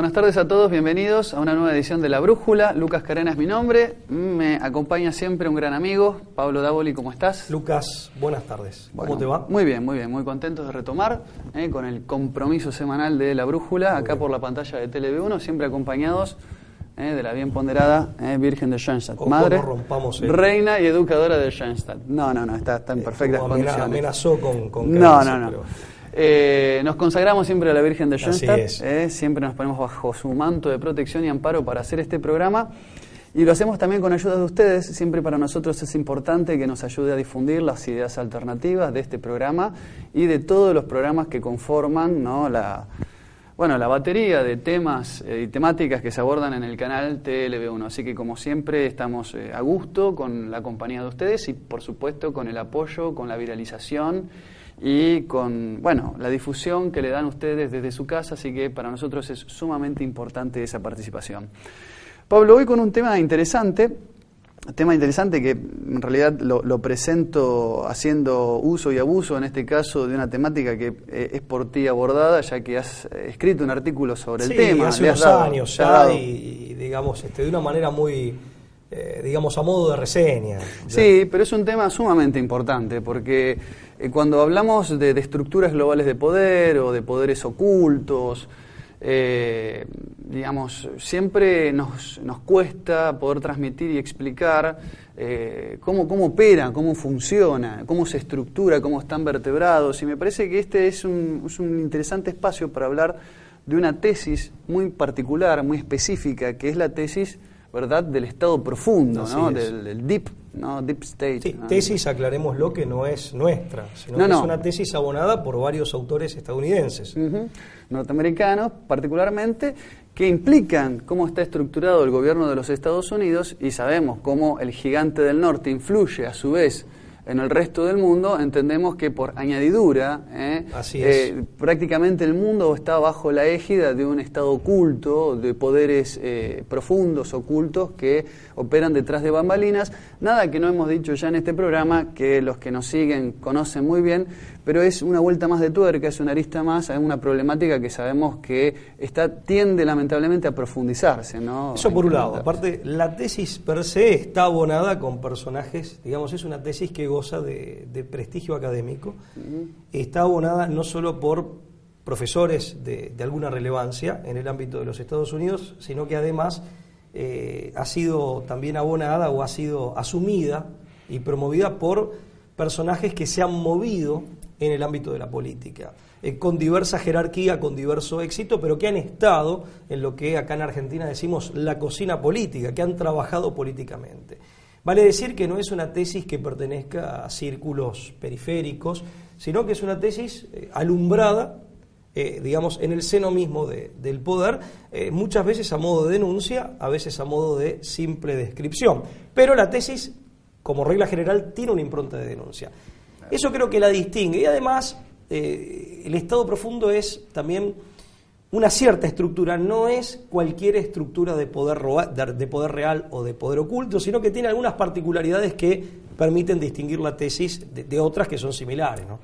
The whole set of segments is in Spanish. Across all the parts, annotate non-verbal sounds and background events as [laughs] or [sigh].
Buenas tardes a todos, bienvenidos a una nueva edición de La Brújula. Lucas Carena es mi nombre, me acompaña siempre un gran amigo, Pablo Davoli, ¿cómo estás? Lucas, buenas tardes. ¿Cómo Bueno, te va? Muy bien, muy bien, muy contentos de retomar eh, con el compromiso semanal de La Brújula, acá por la pantalla de TLV1, siempre acompañados eh, de la bien ponderada eh, Virgen de Schoenstatt, madre, rompamos el- reina y educadora de Schoenstatt. No, no, no, está, está en Eh, perfectas condiciones. amenazó con- con No, no, no. pero- Eh, nos consagramos siempre a la Virgen de Así Schoenstatt, es. eh, siempre nos ponemos bajo su manto de protección y amparo para hacer este programa. Y lo hacemos también con ayuda de ustedes. Siempre para nosotros es importante que nos ayude a difundir las ideas alternativas de este programa y de todos los programas que conforman ¿no? la, bueno, la batería de temas eh, y temáticas que se abordan en el canal TLB1. Así que como siempre estamos eh, a gusto con la compañía de ustedes y por supuesto con el apoyo, con la viralización y con bueno, la difusión que le dan ustedes desde su casa, así que para nosotros es sumamente importante esa participación. Pablo, hoy con un tema interesante, tema interesante que en realidad lo, lo presento haciendo uso y abuso, en este caso, de una temática que eh, es por ti abordada, ya que has eh, escrito un artículo sobre el tema. hace unos dado- años ya y, y, digamos, este, de una manera muy, eh, digamos, a modo de reseña. Sí, pero es un tema sumamente importante porque eh, cuando hablamos de, estructuras globales de poder o de poderes ocultos, eh, digamos, siempre nos, nos cuesta poder transmitir y explicar cómo, cómo opera, cómo funciona, cómo se estructura, cómo están vertebrados. Y me parece que este es un, es un interesante espacio para hablar de una tesis muy particular, muy específica, que es la tesis ¿verdad? del estado profundo, ¿no? del, del deep, ¿no? deep state. Sí, ¿no? tesis, aclarémoslo, que no es nuestra, sino No, que no. es una tesis abonada por varios autores estadounidenses. Ujú. norteamericanos particularmente, que implican cómo está estructurado el gobierno de los Estados Unidos y sabemos cómo el gigante del norte influye a su vez en el resto del mundo, entendemos que por añadidura, ¿eh? Así Eh, prácticamente el mundo está bajo la égida de un estado oculto, de poderes eh, profundos, ocultos, que operan detrás de bambalinas. Nada que no hemos dicho ya en este programa, que los que nos siguen conocen muy bien, pero es una vuelta más de tuerca, es una arista más a una problemática que sabemos que está, tiende lamentablemente a profundizarse. ¿no? Eso por un lado. Aparte, la tesis per se está abonada con personajes, digamos, es una tesis que goza de, de prestigio académico. Está abonada no solo por profesores de, de alguna relevancia en el ámbito de los Estados Unidos, sino que además eh, ha sido también abonada o ha sido asumida y promovida por personajes que se han movido en el ámbito de la política, eh, con diversa jerarquía, con diverso éxito, pero que han estado en lo que acá en Argentina decimos la cocina política, que han trabajado políticamente. Vale decir que no es una tesis que pertenezca a círculos periféricos, sino que es una tesis eh, alumbrada eh, digamos, en el seno mismo de- del poder, muchas veces a modo de denuncia, a veces a modo de simple descripción. Pero la tesis, como regla general, tiene una impronta de denuncia. Eso creo que la distingue. Y además, eh, el estado profundo es también una cierta estructura, no es cualquier estructura de poder, de real o de poder oculto, sino que tiene algunas particularidades que permiten distinguir la tesis de, de otras que son similares. ¿no?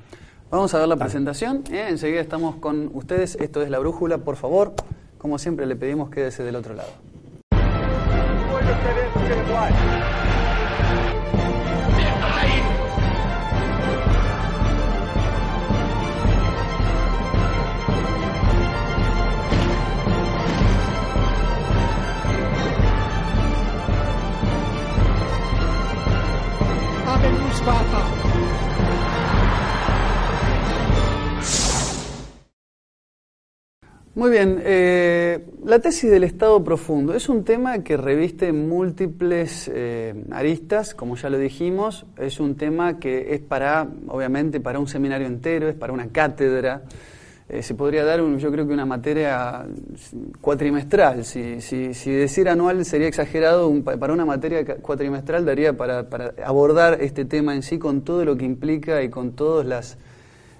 Vamos a ver la presentación. ¿eh? Enseguida estamos con ustedes. Esto es La Brújula. Por favor, como siempre, le pedimos quédese del otro lado. Muy bien, eh, la tesis del Estado profundo es un tema que reviste múltiples eh, aristas, como ya lo dijimos, es un tema que es para, obviamente, para un seminario entero, es para una cátedra, eh, se podría dar, yo creo que una materia cuatrimestral, si, si, si decir anual sería exagerado, para una materia cuatrimestral daría para, para abordar este tema en sí con todo lo que implica y con todas las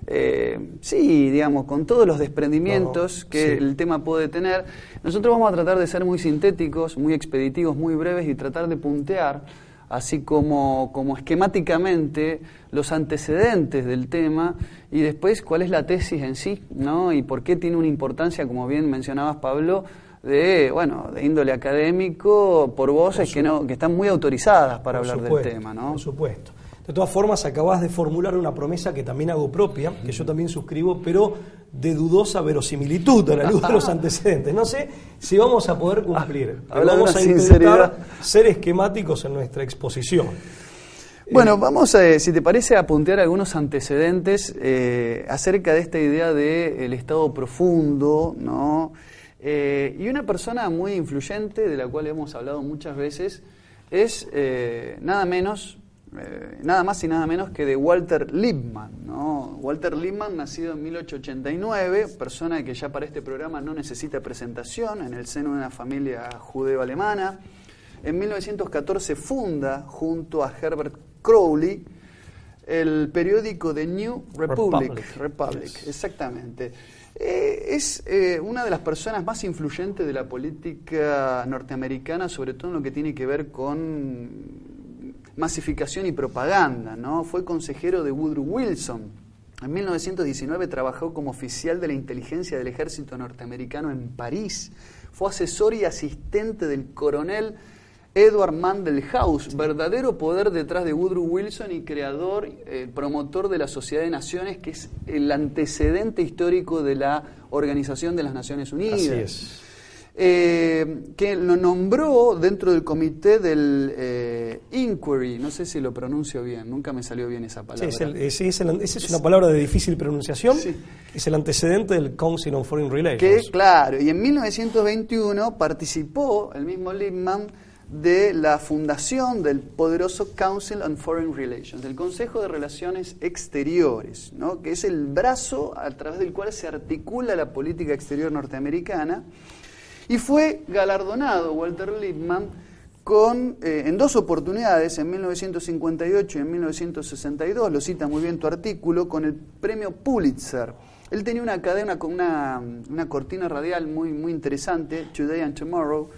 eh, sí, digamos, con todos los desprendimientos que el tema puede tener, nosotros vamos a tratar de ser muy sintéticos, muy expeditivos, muy breves y tratar de puntear, así como, como esquemáticamente, los antecedentes del tema y después cuál es la tesis en sí, ¿no? Y por qué tiene una importancia, como bien mencionabas, Pablo, de, bueno, de índole académico por voces que, no, que están muy autorizadas para hablar del tema, ¿no? Por supuesto. De todas formas, acabas de formular una promesa que también hago propia, que yo también suscribo, pero de dudosa verosimilitud a la luz de los [laughs] antecedentes. No sé si vamos a poder cumplir. Ah, vamos a intentar ser esquemáticos en nuestra exposición. Bueno, eh, vamos, a, si te parece, a puntear algunos antecedentes eh, acerca de esta idea del estado profundo, ¿no? Eh, y una persona muy influyente, de la cual hemos hablado muchas veces, es nada menos eh, nada más y nada menos que de Walter Lippmann. ¿no? Walter Lippmann, nacido en 1889, persona que ya para este programa no necesita presentación, en el seno de una familia judeo-alemana. En 1914 funda, junto a Herbert Crowley, el periódico The New Republic. Republic, exactamente. Eh, es eh, una de las personas más influyentes de la política norteamericana, sobre todo en lo que tiene que ver con masificación y propaganda, ¿no? Fue consejero de Woodrow Wilson. En 1919 trabajó como oficial de la inteligencia del ejército norteamericano en París. Fue asesor y asistente del coronel Edward Mandelhaus, verdadero poder detrás de Woodrow Wilson y creador, eh, promotor de la Sociedad de Naciones, que es el antecedente histórico de la Organización de las Naciones Unidas. Así es. Eh, que lo nombró dentro del comité del eh, Inquiry, no sé si lo pronuncio bien, nunca me salió bien esa palabra. Sí, es, es, es, una palabra de difícil pronunciación, es el antecedente del Council on Foreign Relations. Que, claro, y en 1921 participó el mismo Lippmann de la fundación del poderoso Council on Foreign Relations, del Consejo de Relaciones Exteriores, ¿no? que es el brazo a través del cual se articula la política exterior norteamericana y fue galardonado Walter Lippmann con, eh, en dos oportunidades, en 1958 y en 1962, lo cita muy bien tu artículo, con el premio Pulitzer. Él tenía una cadena con una, una cortina radial muy, muy interesante, Today and Tomorrow,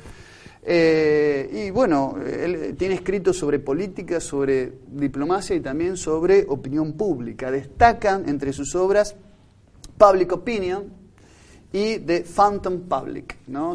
eh, y bueno, él tiene escrito sobre política, sobre diplomacia y también sobre opinión pública. Destacan entre sus obras Public Opinion, y de Phantom Public, ¿no?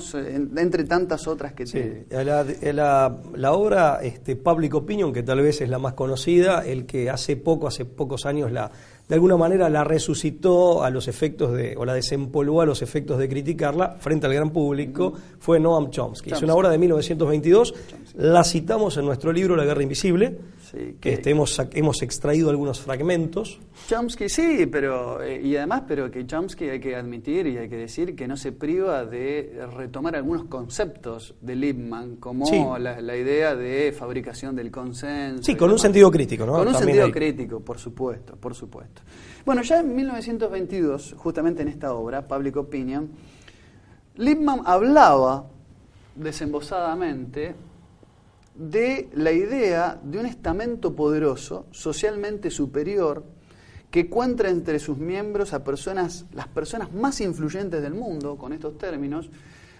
entre tantas otras que tiene. La, la, obra este, Public Opinion, que tal vez es la más conocida, el que hace poco, hace pocos años la de alguna manera la resucitó a los efectos de, o la desempolvó a los efectos de criticarla frente al gran público, fue Noam Chomsky. Es una obra de 1922, la citamos en nuestro libro La Guerra Invisible, que, este, hemos, hemos extraído algunos fragmentos. Chomsky sí, pero eh, y además, pero que Chomsky hay que admitir y hay que decir que no se priva de retomar algunos conceptos de Lippmann, como la, idea de fabricación del consenso. Sí, con un sentido crítico, ¿no? Con un sentido crítico, por supuesto, por supuesto. Bueno, ya en 1922, justamente en esta obra, Public Opinion, Lippmann hablaba desembosadamente de la idea de un estamento poderoso, socialmente superior, que encuentra entre sus miembros a personas, las personas más influyentes del mundo, con estos términos.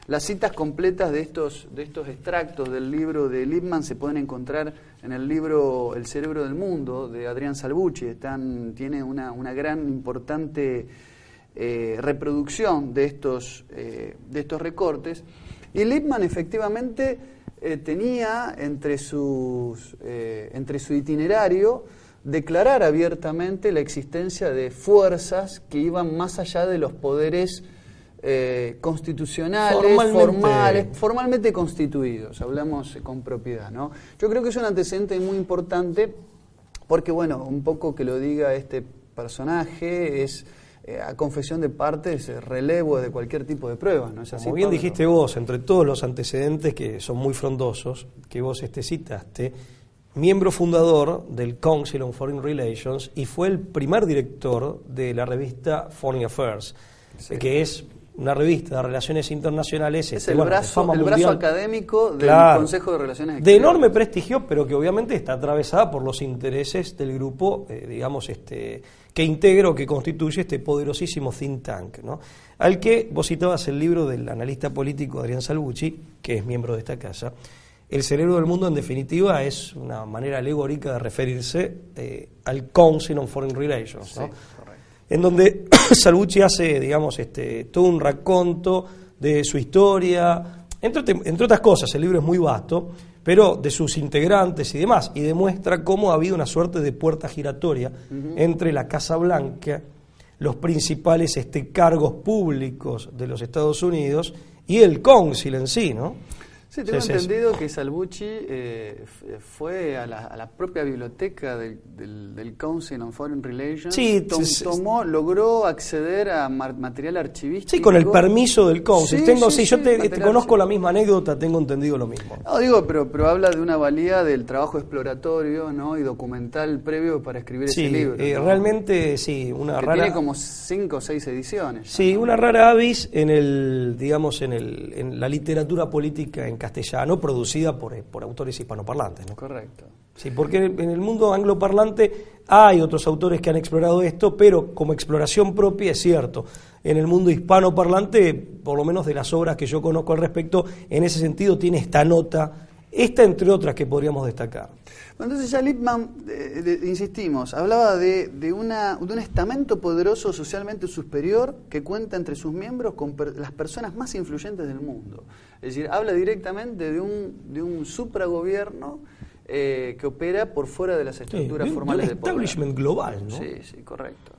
Las citas completas de estos, de estos extractos del libro de Lippmann se pueden encontrar en el libro El cerebro del mundo de Adrián Salvucci. Están, tiene una, una gran, importante eh, reproducción de estos, eh, de estos recortes. Y Lippmann efectivamente eh, tenía entre, sus, eh, entre su itinerario declarar abiertamente la existencia de fuerzas que iban más allá de los poderes eh, constitucionales, formalmente. formales, formalmente constituidos, hablamos con propiedad. ¿no? Yo creo que es un antecedente muy importante porque, bueno, un poco que lo diga este personaje es eh, a confesión de partes, eh, relevo de cualquier tipo de prueba, ¿no es así? Como bien Pablo? dijiste vos, entre todos los antecedentes que son muy frondosos, que vos este citaste, miembro fundador del Council on Foreign Relations y fue el primer director de la revista Foreign Affairs, Sí. que es una revista de relaciones internacionales. Es este, el, bueno, de brazo, el brazo académico del Claro. Consejo de Relaciones de Exteriores. enorme prestigio, pero que obviamente está atravesada por los intereses del grupo, eh, digamos, este, que integra o que constituye este poderosísimo think tank, ¿no? Al que vos citabas el libro del analista político Adrián Salvucci, que es miembro de esta casa. El cerebro del mundo, en definitiva, es una manera alegórica de referirse eh, al Council on Foreign Relations, ¿no? Sí, en donde [coughs] Salvucci hace, digamos, este, todo un raconto de su historia, entre, entre otras cosas, el libro es muy vasto, pero de sus integrantes y demás, y demuestra cómo ha habido una suerte de puerta giratoria entre la Casa Blanca, los principales este, cargos públicos de los Estados Unidos y el cónsul en sí, ¿no? Sí, tengo Sí, sí, entendido que Salvucci eh, f- fue a la, a la propia biblioteca del, del, del Council on Foreign Relations. Sí, tom- sí, sí. tomó, logró acceder a material archivístico. Sí, con el permiso del. Sí, tengo, sí, yo te, conozco la misma anécdota, tengo entendido lo mismo. No, digo, pero, pero habla de una valía del trabajo exploratorio ¿no? y documental previo para escribir ese libro. eh, ¿no? realmente sí, una Que rara. tiene como cinco o seis ediciones. Sí, una rara avis en el, digamos, en, el, en la literatura política en castellano producida por, eh, por autores hispanoparlantes. ¿no? Correcto. Sí, porque en el mundo angloparlante hay otros autores que han explorado esto, pero como exploración propia es cierto. En el mundo hispanoparlante, por lo menos de las obras que yo conozco al respecto, en ese sentido tiene esta nota, esta entre otras que podríamos destacar. Bueno, Entonces ya Lippmann, eh, de- insistimos, hablaba de, de, una, de un estamento poderoso socialmente superior que cuenta entre sus miembros con per- las personas más influyentes del mundo. Es decir, habla directamente de un, de un supragobierno eh, que opera por fuera de las Sí, estructuras de de formales de poder. establishment global, ¿no? Sí, sí, correcto.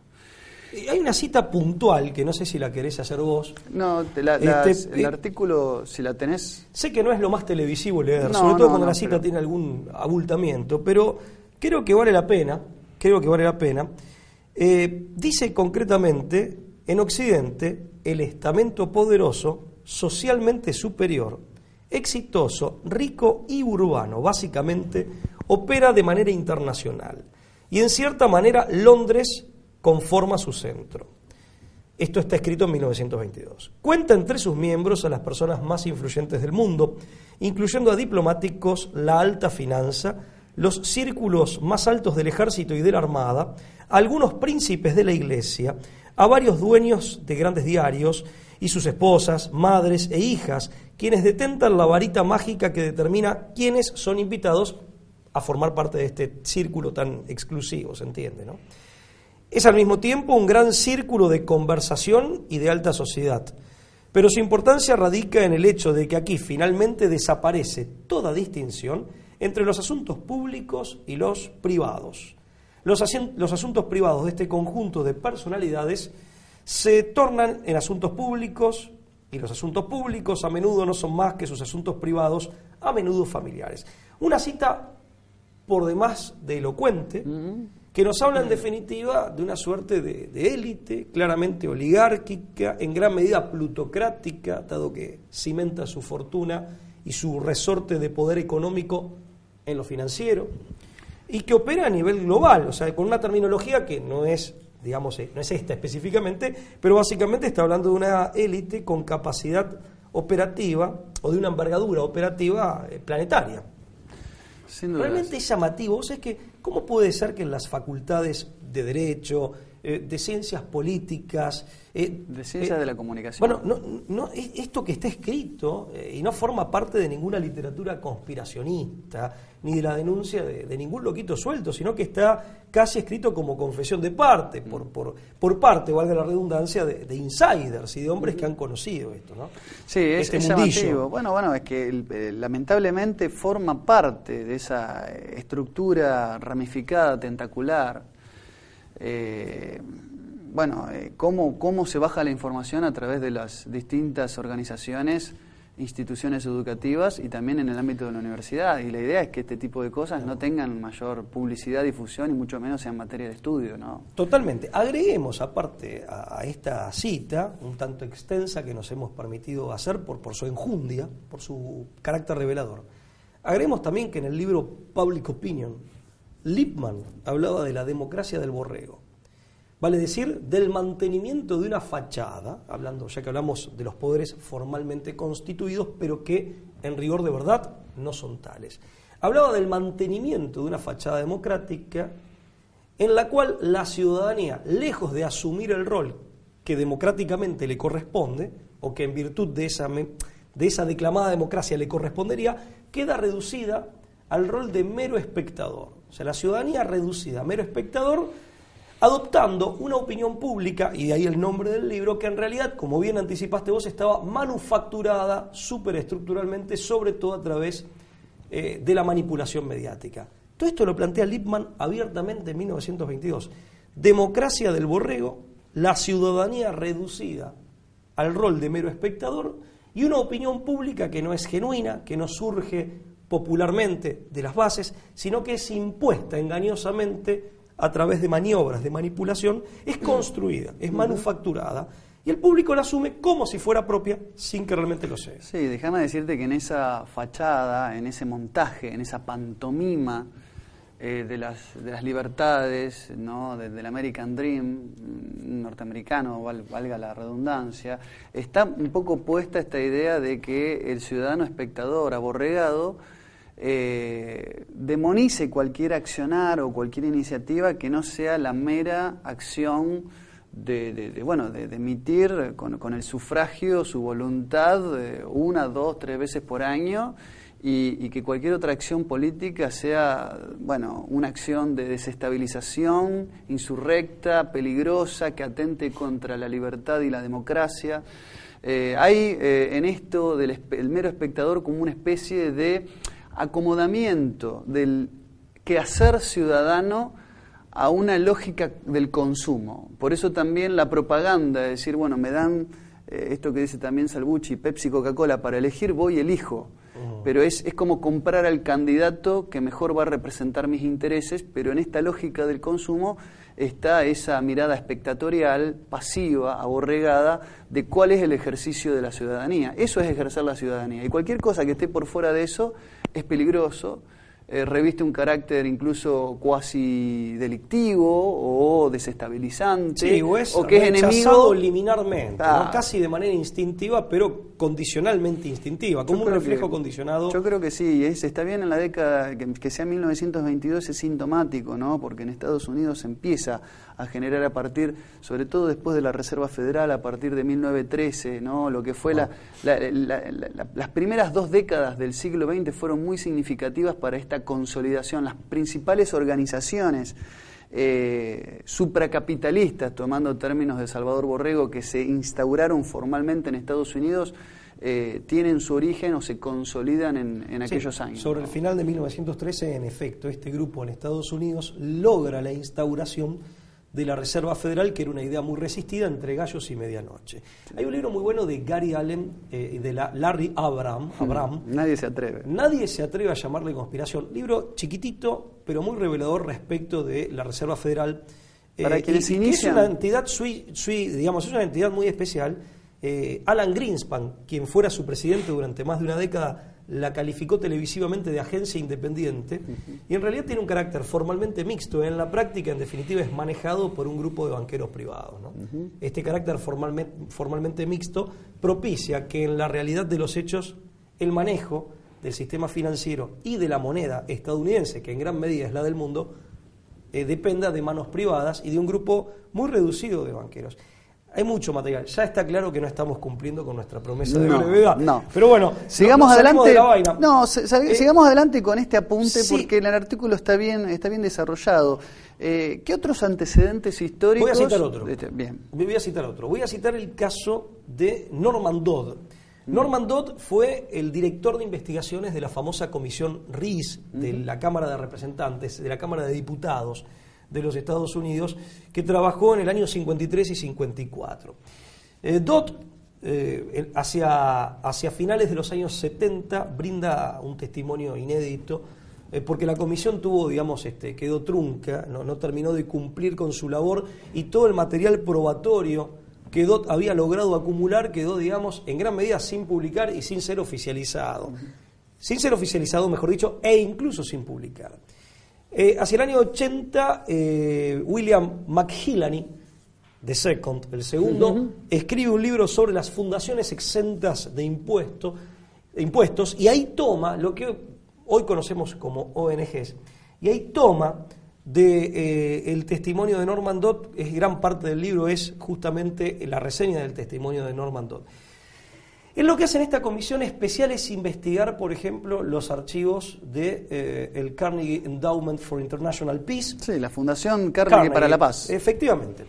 Hay una cita puntual que no sé si la querés hacer vos. No, te la- Este, el eh, artículo, si la tenés, Sé que no es lo más televisivo leer, No, sobre todo no, cuando no, la cita pero- tiene algún abultamiento, pero creo que vale la pena, creo que vale la pena. Eh, dice concretamente, en Occidente, el estamento poderoso, socialmente superior, exitoso, rico y urbano, básicamente, opera de manera internacional. Y en cierta manera Londres conforma su centro. Esto está escrito en 1922. Cuenta entre sus miembros a las personas más influyentes del mundo, incluyendo a diplomáticos, la alta finanza, los círculos más altos del ejército y de la armada, a algunos príncipes de la iglesia, a varios dueños de grandes diarios y sus esposas, madres e hijas, quienes detentan la varita mágica que determina quiénes son invitados a formar parte de este círculo tan exclusivo, ¿se entiende? ¿no? Es al mismo tiempo un gran círculo de conversación y de alta sociedad. Pero su importancia radica en el hecho de que aquí finalmente desaparece toda distinción entre los asuntos públicos y los privados. Los, asuntos privados de este conjunto de personalidades se tornan en asuntos públicos y los asuntos públicos a menudo no son más que sus asuntos privados, a menudo familiares. Una cita por demás de elocuente, que nos habla en definitiva de una suerte de, de élite, claramente oligárquica, en gran medida plutocrática, dado que cimenta su fortuna y su resorte de poder económico en lo financiero, y que opera a nivel global, o sea, con una terminología que no es, digamos, eh, no es esta específicamente, pero básicamente está hablando de una élite con capacidad operativa o de una envergadura operativa eh, planetaria. Realmente es llamativo, o sea, es que ¿cómo puede ser que en las facultades de Derecho, eh, de Ciencias Políticas... eh, De ciencias eh, de la comunicación. Bueno, no, no, es- esto que está escrito y no forma parte de ninguna literatura conspiracionista, ni de la denuncia de, de ningún loquito suelto, sino que está casi escrito como confesión de parte, por, por, por parte, valga la redundancia, de, de insiders y de hombres que han conocido esto, ¿no? Sí, es, Este es mundillo. llamativo. Bueno, bueno, es que lamentablemente forma parte de esa estructura ramificada, tentacular. Eh, bueno, eh, cómo, cómo se baja la información a través de las distintas organizaciones instituciones educativas y también en el ámbito de la universidad. Y la idea es que este tipo de cosas no tengan mayor publicidad, difusión y mucho menos sean materia de estudio. ¿no? Totalmente. Agreguemos aparte a, esta cita, un tanto extensa que nos hemos permitido hacer por, por su enjundia, por su carácter revelador. Agreguemos también que en el libro Public Opinion, Lippmann hablaba de la democracia del borrego vale decir, del mantenimiento de una fachada, hablando, ya que hablamos de los poderes formalmente constituidos, pero que en rigor de verdad no son tales. Hablaba del mantenimiento de una fachada democrática en la cual la ciudadanía, lejos de asumir el rol que democráticamente le corresponde, o que en virtud de esa, de esa declamada democracia le correspondería, queda reducida al rol de mero espectador. O sea, la ciudadanía reducida a mero espectador adoptando una opinión pública, y de ahí el nombre del libro, que en realidad, como bien anticipaste vos, estaba manufacturada superestructuralmente, sobre todo a través eh, de la manipulación mediática. Todo esto lo plantea Lippmann abiertamente en 1922. Democracia del borrego, la ciudadanía reducida al rol de mero espectador y una opinión pública que no es genuina, que no surge popularmente de las bases, sino que es impuesta engañosamente a través de maniobras de manipulación, es construida, es manufacturada, y el público la asume como si fuera propia, sin que realmente lo sea. Sí, déjame decirte que en esa fachada, en ese montaje, en esa pantomima eh, de, las, de las libertades, ¿no? del American Dream mm, norteamericano, valga la redundancia, está un poco puesta esta idea de que el ciudadano espectador aborregado eh, demonice cualquier accionar o cualquier iniciativa que no sea la mera acción de, bueno, de, emitir con, el sufragio su voluntad eh, una, dos, tres veces por año y, que cualquier otra acción política sea bueno, una acción de desestabilización insurrecta, peligrosa, que atente contra la libertad y la democracia. Eh, hay en esto del el mero espectador como una especie de acomodamiento del quehacer ciudadano a una lógica del consumo. Por eso también la propaganda, es decir, bueno, me dan eh, esto que dice también Salbucci, Pepsi, Coca-Cola, para elegir voy y Pero es, es como comprar al candidato que mejor va a representar mis intereses, pero en esta lógica del consumo está esa mirada espectatorial, pasiva, aborregada, de cuál es el ejercicio de la ciudadanía. Eso es ejercer la ciudadanía. Y cualquier cosa que esté por fuera de eso es peligroso, eh, reviste un carácter incluso cuasi delictivo o desestabilizante o, que es enemigo liminarmente, casi de manera instintiva, pero condicionalmente instintiva, como un reflejo condicionado. Yo creo que sí, es, está bien en la década que, que sea 1922 es sintomático, ¿no? Porque en Estados Unidos empieza a generar a partir, sobre todo después de la Reserva Federal, a partir de 1913, ¿no? lo que fue la, las primeras dos décadas del siglo XX fueron muy significativas para esta consolidación. Las principales organizaciones eh, supracapitalistas, tomando términos de Salvador Borrego, que se instauraron formalmente en Estados Unidos, eh, tienen su origen o se consolidan en, aquellos años. Sobre el final de 1913, en efecto, este grupo en Estados Unidos logra la instauración de la Reserva Federal, que era una idea muy resistida entre gallos y medianoche. Hay un libro muy bueno de Gary Allen eh, y de la Larry Abraham, Abraham. Nadie se atreve. Nadie se atreve a llamarle conspiración. Libro chiquitito, pero muy revelador respecto de la Reserva Federal. Eh, Para quienes y, inician... es una entidad, sui, digamos, es una entidad muy especial. Eh, Alan Greenspan, quien fuera su presidente durante más de una década, la calificó televisivamente de agencia independiente y en realidad tiene un carácter formalmente mixto. En la práctica, en definitiva, es manejado por un grupo de banqueros privados. Este carácter formalmente, formalmente mixto propicia que en la realidad de los hechos el manejo del sistema financiero y de la moneda estadounidense, que en gran medida es la del mundo, eh, dependa de manos privadas y de un grupo muy reducido de banqueros. Hay mucho material. Ya está claro que no estamos cumpliendo con nuestra promesa de brevedad. No. Pero bueno, sigamos adelante. No, eh, sigamos adelante con este apunte porque el artículo está bien, está bien desarrollado. Eh, ¿Qué otros antecedentes históricos? Voy a citar otro. Este, bien. Voy a citar otro. Voy a citar el caso de Norman Dodd. Norman Dodd fue el director de investigaciones de la famosa comisión RIS de la Cámara de Representantes, de la Cámara de Diputados de los Estados Unidos, que trabajó en el año 53 y 54. Eh, Dodd eh, hacia, hacia finales de los años 70 brinda un testimonio inédito eh, porque la comisión tuvo, digamos, este, quedó trunca, no, no, terminó de cumplir con su labor y todo el material probatorio que DOT había logrado acumular quedó, digamos, en gran medida sin publicar y sin ser oficializado. Sin ser oficializado, mejor dicho, e incluso sin publicar. Eh, hacia el año 80, eh, William McHillany, de Second, el segundo, escribe un libro sobre las fundaciones exentas de impuestos, de impuestos y ahí toma lo que hoy conocemos como ONGs. Y ahí toma de eh, el testimonio de Norman Dodd, es gran parte del libro es justamente la reseña del testimonio de Norman Dodd. Es lo que hace en esta comisión especial es investigar, por ejemplo, los archivos del de, eh, Carnegie Endowment for International Peace. Sí, la Fundación Carnegie, para la Paz. Efectivamente.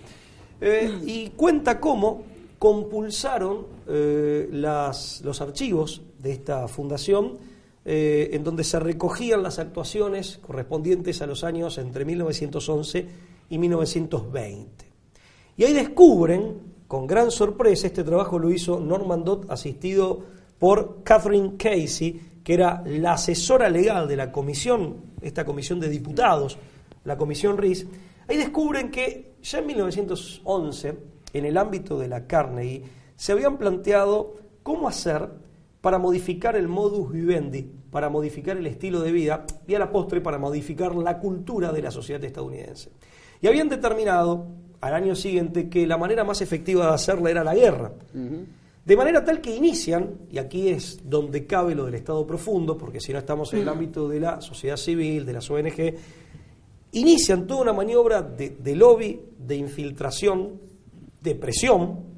Eh, y cuenta cómo compulsaron las, los archivos de esta fundación eh, en donde se recogían las actuaciones correspondientes a los años entre 1911 y 1920. Y ahí descubren, con gran sorpresa, este trabajo lo hizo Norman Dodd asistido por Catherine Casey, que era la asesora legal de la comisión, esta comisión de diputados, la comisión RIS, ahí descubren que ya en 1911, en el ámbito de la Carnegie, se habían planteado cómo hacer para modificar el modus vivendi, para modificar el estilo de vida y a la postre para modificar la cultura de la sociedad estadounidense. Y habían determinado al año siguiente que la manera más efectiva de hacerla era la guerra. De manera tal que inician, y aquí es donde cabe lo del Estado profundo, porque si no estamos en el ámbito de la sociedad civil, de las ONG, inician toda una maniobra de, de lobby, de infiltración, de presión,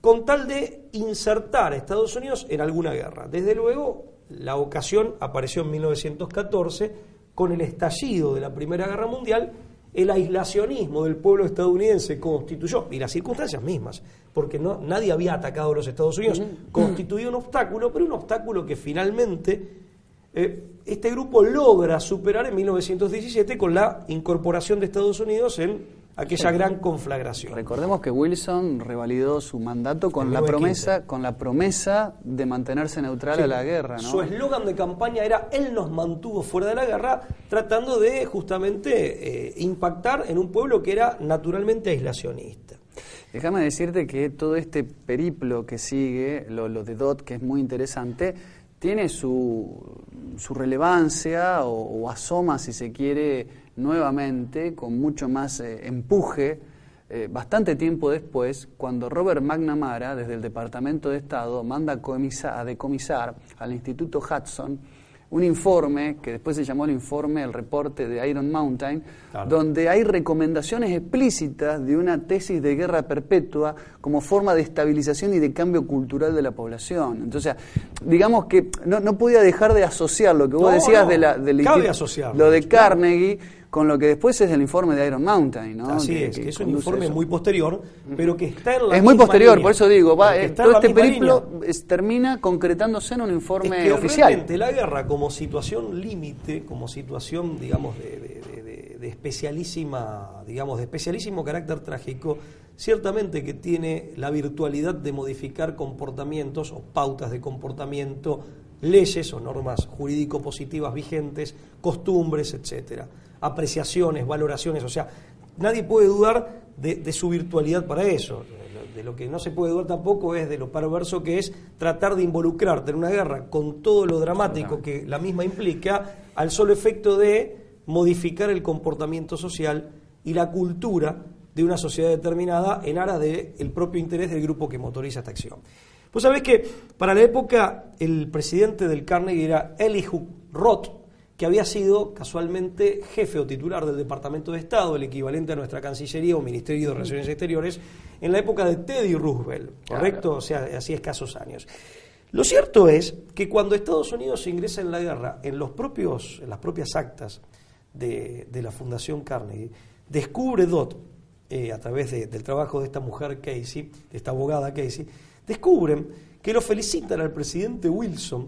con tal de insertar a Estados Unidos en alguna guerra. Desde luego, la ocasión apareció en 1914 con el estallido de la Primera Guerra Mundial, el aislacionismo del pueblo estadounidense constituyó, y las circunstancias mismas, porque no, nadie había atacado a los Estados Unidos, constituyó un obstáculo, pero un obstáculo que finalmente eh, este grupo logra superar en 1917 con la incorporación de Estados Unidos en aquella gran conflagración. Recordemos que Wilson revalidó su mandato con la promesa con la promesa de mantenerse neutral a la guerra, Su eslogan de campaña era él nos mantuvo fuera de la guerra, tratando de justamente eh, impactar en un pueblo que era naturalmente aislacionista. Déjame decirte que todo este periplo que sigue, lo, de Dot, que es muy interesante, tiene su, su relevancia o asoma, si se quiere, nuevamente, con mucho más eh, empuje, eh, bastante tiempo después, cuando Robert McNamara, desde el Departamento de Estado, manda a, decomisar al Instituto Hudson un informe que después se llamó el informe, el reporte de Iron Mountain, donde hay recomendaciones explícitas de una tesis de guerra perpetua como forma de estabilización y de cambio cultural de la población. Entonces, digamos que no, no podía dejar de asociar lo que vos decías de la, del lo de Carnegie con lo que después es el informe de Iron Mountain, ¿no? Así es, que, es un informe muy posterior, pero que está en la Es muy posterior, por eso digo, va, eh, todo este periplo termina concretándose en un informe es que oficial. La guerra como situación límite, como situación, digamos, de, de, especialísima, digamos, de especialísimo carácter trágico, ciertamente que tiene la virtualidad de modificar comportamientos o pautas de comportamiento, leyes o normas jurídico-positivas vigentes, costumbres, etcétera apreciaciones, valoraciones, o sea, nadie puede dudar de, su virtualidad para eso. De lo que no se puede dudar tampoco es de lo perverso que es tratar de involucrarte en una guerra con todo lo dramático que la misma implica, al solo efecto de modificar el comportamiento social y la cultura de una sociedad determinada en aras del propio interés del grupo que motoriza esta acción. Pues sabés que para la época el presidente del Carnegie era Elihu Roth, que había sido casualmente jefe o titular del Departamento de Estado, el equivalente a nuestra Cancillería o Ministerio de Relaciones Exteriores, en la época de Teddy Roosevelt, ¿correcto? O sea, así escasos años. Lo cierto es que cuando Estados Unidos ingresa en la guerra, en, los propios, en las propias actas de, la Fundación Carnegie, descubre Dot, eh, a través del trabajo de esta mujer Casey, de esta abogada Casey, descubren que lo felicitan al presidente Wilson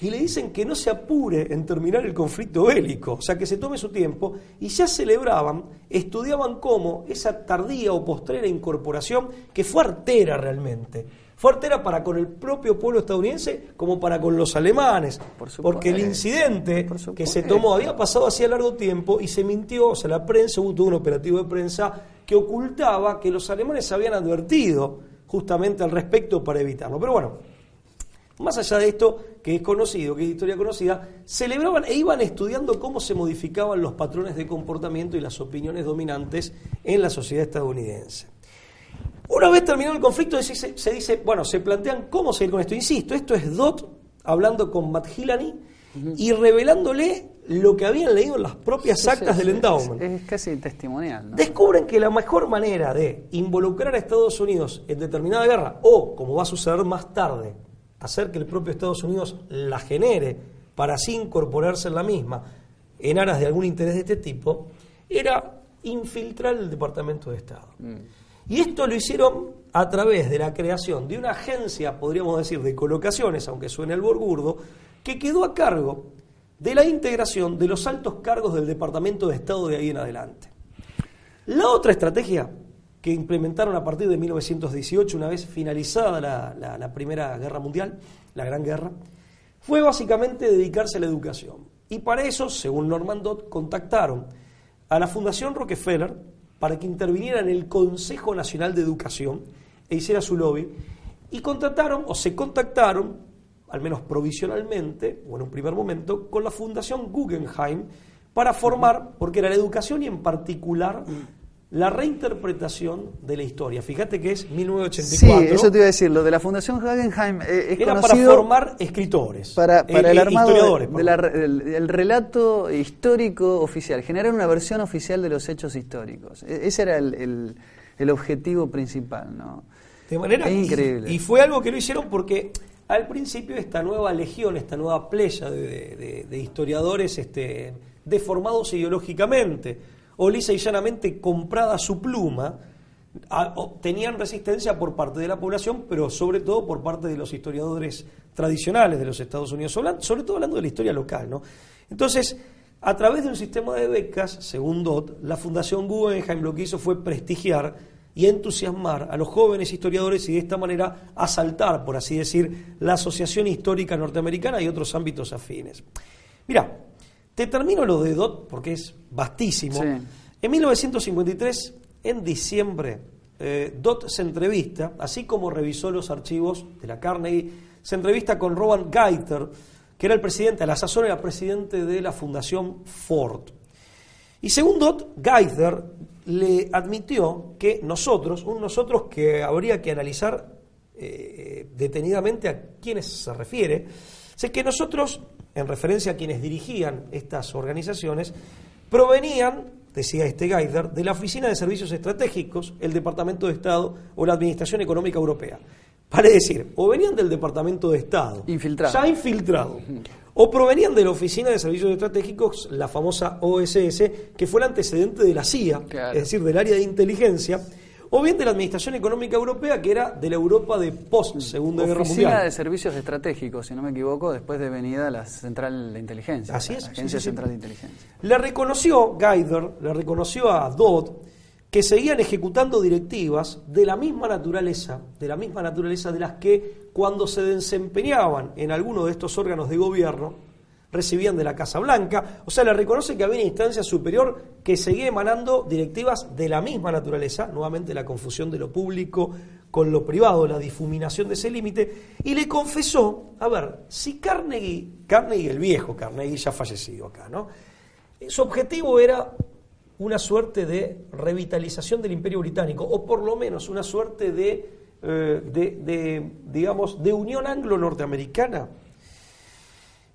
y le dicen que no se apure en terminar el conflicto bélico, o sea, que se tome su tiempo, y ya celebraban, estudiaban cómo esa tardía o postrera incorporación, que fue artera realmente, Fuerte era para con el propio pueblo estadounidense como para con los alemanes. porque el incidente que se tomó había pasado hacía largo tiempo y se mintió, o sea, la prensa hubo un operativo de prensa que ocultaba que los alemanes habían advertido justamente al respecto para evitarlo. Pero bueno, más allá de esto, que es conocido, que es historia conocida, celebraban e iban estudiando cómo se modificaban los patrones de comportamiento y las opiniones dominantes en la sociedad estadounidense. Una vez terminado el conflicto, se, dice, bueno, se plantean cómo seguir con esto. Insisto, esto es Dot hablando con Matt Hillany y revelándole lo que habían leído en las propias actas del endowment. Es, casi testimonial. Descubren que la mejor manera de involucrar a Estados Unidos en determinada guerra, o como va a suceder más tarde, hacer que el propio Estados Unidos la genere para así incorporarse en la misma en aras de algún interés de este tipo, era infiltrar el Departamento de Estado. Mm. Y esto lo hicieron a través de la creación de una agencia, podríamos decir, de colocaciones, aunque suene el borgurdo, que quedó a cargo de la integración de los altos cargos del Departamento de Estado de ahí en adelante. La otra estrategia que implementaron a partir de 1918, una vez finalizada la, Primera Guerra Mundial, la Gran Guerra, fue básicamente dedicarse a la educación. Y para eso, según Norman Dodd, contactaron a la Fundación Rockefeller para que interviniera en el Consejo Nacional de Educación e hiciera su lobby, y contrataron o se contactaron, al menos provisionalmente, o en un primer momento, con la Fundación Guggenheim para formar, porque era la educación y en particular la reinterpretación de la historia. Fíjate que es 1984. Sí, eso te iba a decir. Lo de la Fundación Guggenheim eh, es Era para formar escritores. Para, eh, el armado del relato histórico oficial. Generar una versión oficial de los hechos históricos. E, ese era el, objetivo principal, ¿no? De manera increíble. Y, fue algo que lo hicieron porque al principio esta nueva legión, esta nueva playa de, de historiadores este, deformados ideológicamente o lisa y llanamente comprada su pluma, tenían resistencia por parte de la población, pero sobre todo por parte de los historiadores tradicionales de los Estados Unidos, sobre todo hablando de la historia local. ¿no? Entonces, a través de un sistema de becas, según DOT, la Fundación Guggenheim lo que hizo fue prestigiar y entusiasmar a los jóvenes historiadores y de esta manera asaltar, por así decir, la Asociación Histórica Norteamericana y otros ámbitos afines. Mira, te termino lo de Dot porque es vastísimo. En 1953, en diciembre, eh, Dot se entrevista, así como revisó los archivos de la Carnegie, se entrevista con Rowan Geiter, que era el presidente, a la sazón era presidente de la Fundación Ford. Y según Dot, Geiter le admitió que nosotros, un nosotros que habría que analizar eh, detenidamente a quiénes se refiere, sé que nosotros en referencia a quienes dirigían estas organizaciones, provenían, decía este Gaider, de la Oficina de Servicios Estratégicos, el Departamento de Estado o la Administración Económica Europea. Vale decir, o venían del Departamento de Estado, infiltrado. ya infiltrado, o provenían de la Oficina de Servicios Estratégicos, la famosa OSS, que fue el antecedente de la CIA, es decir, del área de inteligencia, o bien de la Administración Económica Europea, que era de la Europa de post-Segunda Guerra Mundial. Oficina de Servicios Estratégicos, si no me equivoco, después de venida la Central de Inteligencia. Así es. La Agencia Central de Inteligencia. Le reconoció, Gaider, le reconoció a Dodd que seguían ejecutando directivas de la misma naturaleza, de la misma naturaleza de las que cuando se desempeñaban en alguno de estos órganos de gobierno, recibían de la Casa Blanca, o sea, le reconoce que había una instancia superior que seguía emanando directivas de la misma naturaleza, nuevamente la confusión de lo público con lo privado, la difuminación de ese límite, y le confesó, a ver, si Carnegie, Carnegie el viejo Carnegie ya fallecido acá, ¿no? Su objetivo era una suerte de revitalización del imperio británico, o por lo menos una suerte de, eh, de digamos, de unión anglo-norteamericana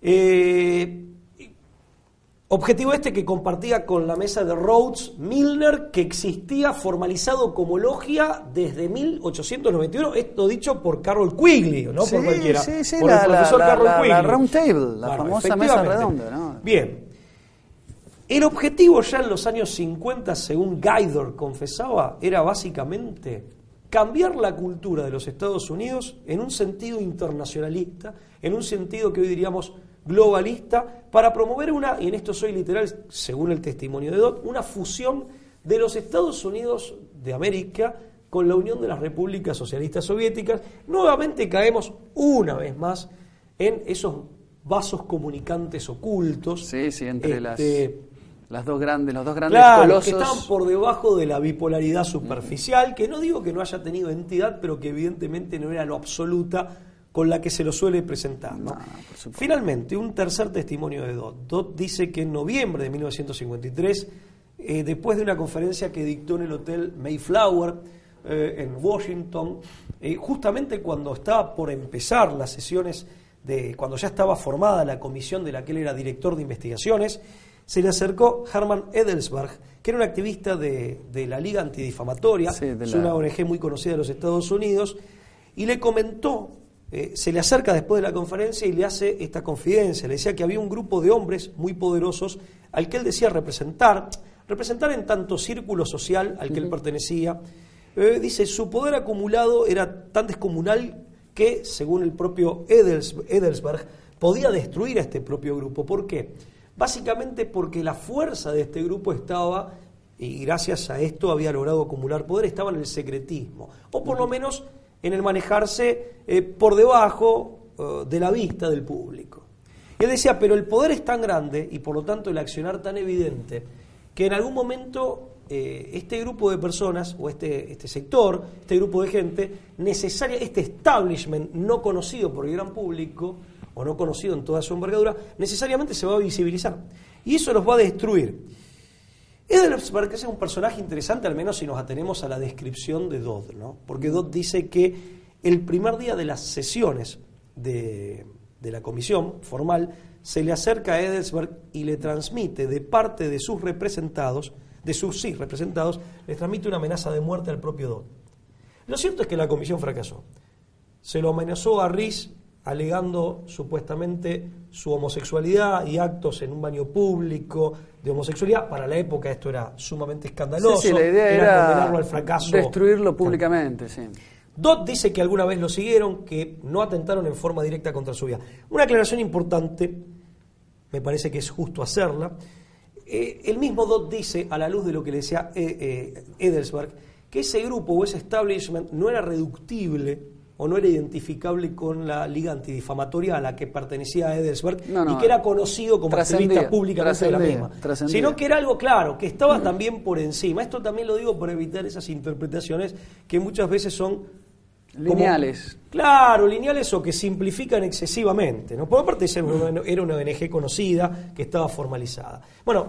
eh, objetivo este que compartía con la mesa de Rhodes Milner, que existía formalizado como logia desde 1891. Esto dicho por Carol Quigley, no por cualquiera. por el profesor Carol Quigley. La Round Table, la famosa mesa redonda. Bien. El objetivo ya en los años 50, según Guider confesaba, era básicamente cambiar la cultura de los Estados Unidos en un sentido internacionalista, en un sentido que hoy diríamos globalista para promover una, y en esto soy literal, según el testimonio de Dot, una fusión de los Estados Unidos de América con la Unión de las Repúblicas Socialistas Soviéticas. Nuevamente caemos una vez más en esos vasos comunicantes ocultos. Sí, sí, entre las, Este, las dos grandes, los dos grandes Claro, colosos. que están por debajo de la bipolaridad superficial, que no digo que no haya tenido entidad, pero que evidentemente no era lo absoluta con la que se lo suele presentar. ¿no? No, por supuesto. Finalmente, un tercer testimonio de Dodd. Dodd dice que en noviembre de 1953, eh, después de una conferencia que dictó en el Hotel Mayflower eh, en Washington, eh, justamente cuando estaba por empezar las sesiones de cuando ya estaba formada la comisión de la que él era director de investigaciones, se le acercó Hermann Edelsberg, que era un activista de, de la Liga Antidifamatoria, Sí, de es una ONG muy conocida de los Estados Unidos, y le comentó, eh, se le acerca después de la conferencia y le hace esta confidencia, le decía que había un grupo de hombres muy poderosos al que él decía representar, representar en tanto círculo social al que él pertenecía. Eh, dice, su poder acumulado era tan descomunal que, según el propio Edels- Edelsberg, podía destruir a este propio grupo. ¿Por qué? Básicamente porque la fuerza de este grupo estaba, y gracias a esto había logrado acumular poder, estaba en el secretismo, o por lo menos en el manejarse eh, por debajo eh, de la vista del público. Y él decía, pero el poder es tan grande y por lo tanto el accionar tan evidente, que en algún momento eh, este grupo de personas, o este, este sector, este grupo de gente, necesaria, este establishment no conocido por el gran público, o no conocido en toda su envergadura, necesariamente se va a visibilizar. Y eso los va a destruir. Edelsberg es un personaje interesante, al menos si nos atenemos a la descripción de Dodd, ¿no? Porque Dodd dice que el primer día de las sesiones de, de la comisión formal se le acerca a Edelsberg y le transmite de parte de sus representados, de sus sí representados, le transmite una amenaza de muerte al propio Dodd. Lo cierto es que la comisión fracasó. Se lo amenazó a Riz alegando supuestamente su homosexualidad y actos en un baño público de homosexualidad. Para la época esto era sumamente escandaloso. Sí, sí, la idea era, condenarlo al fracaso. destruirlo públicamente, sí. Dodd dice que alguna vez lo siguieron, que no atentaron en forma directa contra su vida. Una aclaración importante, me parece que es justo hacerla. Eh, el mismo Dodd dice, a la luz de lo que le decía eh, eh, Edelsberg, que ese grupo o ese establishment no era reductible o no era identificable con la liga antidifamatoria a la que pertenecía Edelsberg No, no, y que era conocido como activista públicamente de la misma, sino que era algo claro, que estaba también por encima. Esto también lo digo para evitar esas interpretaciones que muchas veces son como- Lineales. claro, lineales o que simplifican excesivamente. ¿no? Por aparte de ser una- era una ONG conocida que estaba formalizada. Bueno,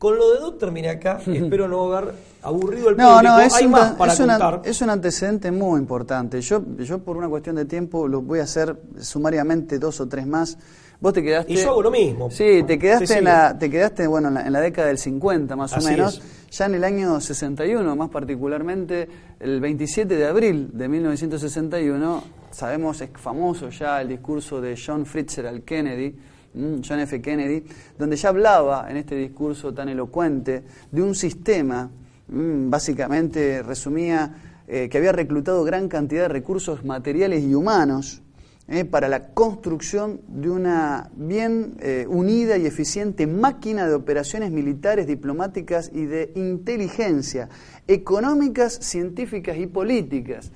con lo de Dodd terminé acá. [laughs] Espero no haber aburrido al No, público. no, es Hay un, más para es, una- contar. es un antecedente muy importante. Yo, yo por una cuestión de tiempo lo voy a hacer sumariamente dos o tres más. Vos te quedaste. Y yo hago lo mismo. Sí, te quedaste, Sí, sí. en la, te quedaste bueno, en, la, en la década del 50 más Así o menos. es. Ya en el año 61, más particularmente el 27 de abril de 1961, sabemos, es famoso ya el discurso de John Fitzgerald Kennedy, John F. Kennedy, donde ya hablaba en este discurso tan elocuente de un sistema, mm, básicamente resumía eh, que había reclutado gran cantidad de recursos materiales y humanos eh, para la construcción de una bien eh, unida y eficiente máquina de operaciones militares, diplomáticas y de inteligencia, económicas, científicas y políticas.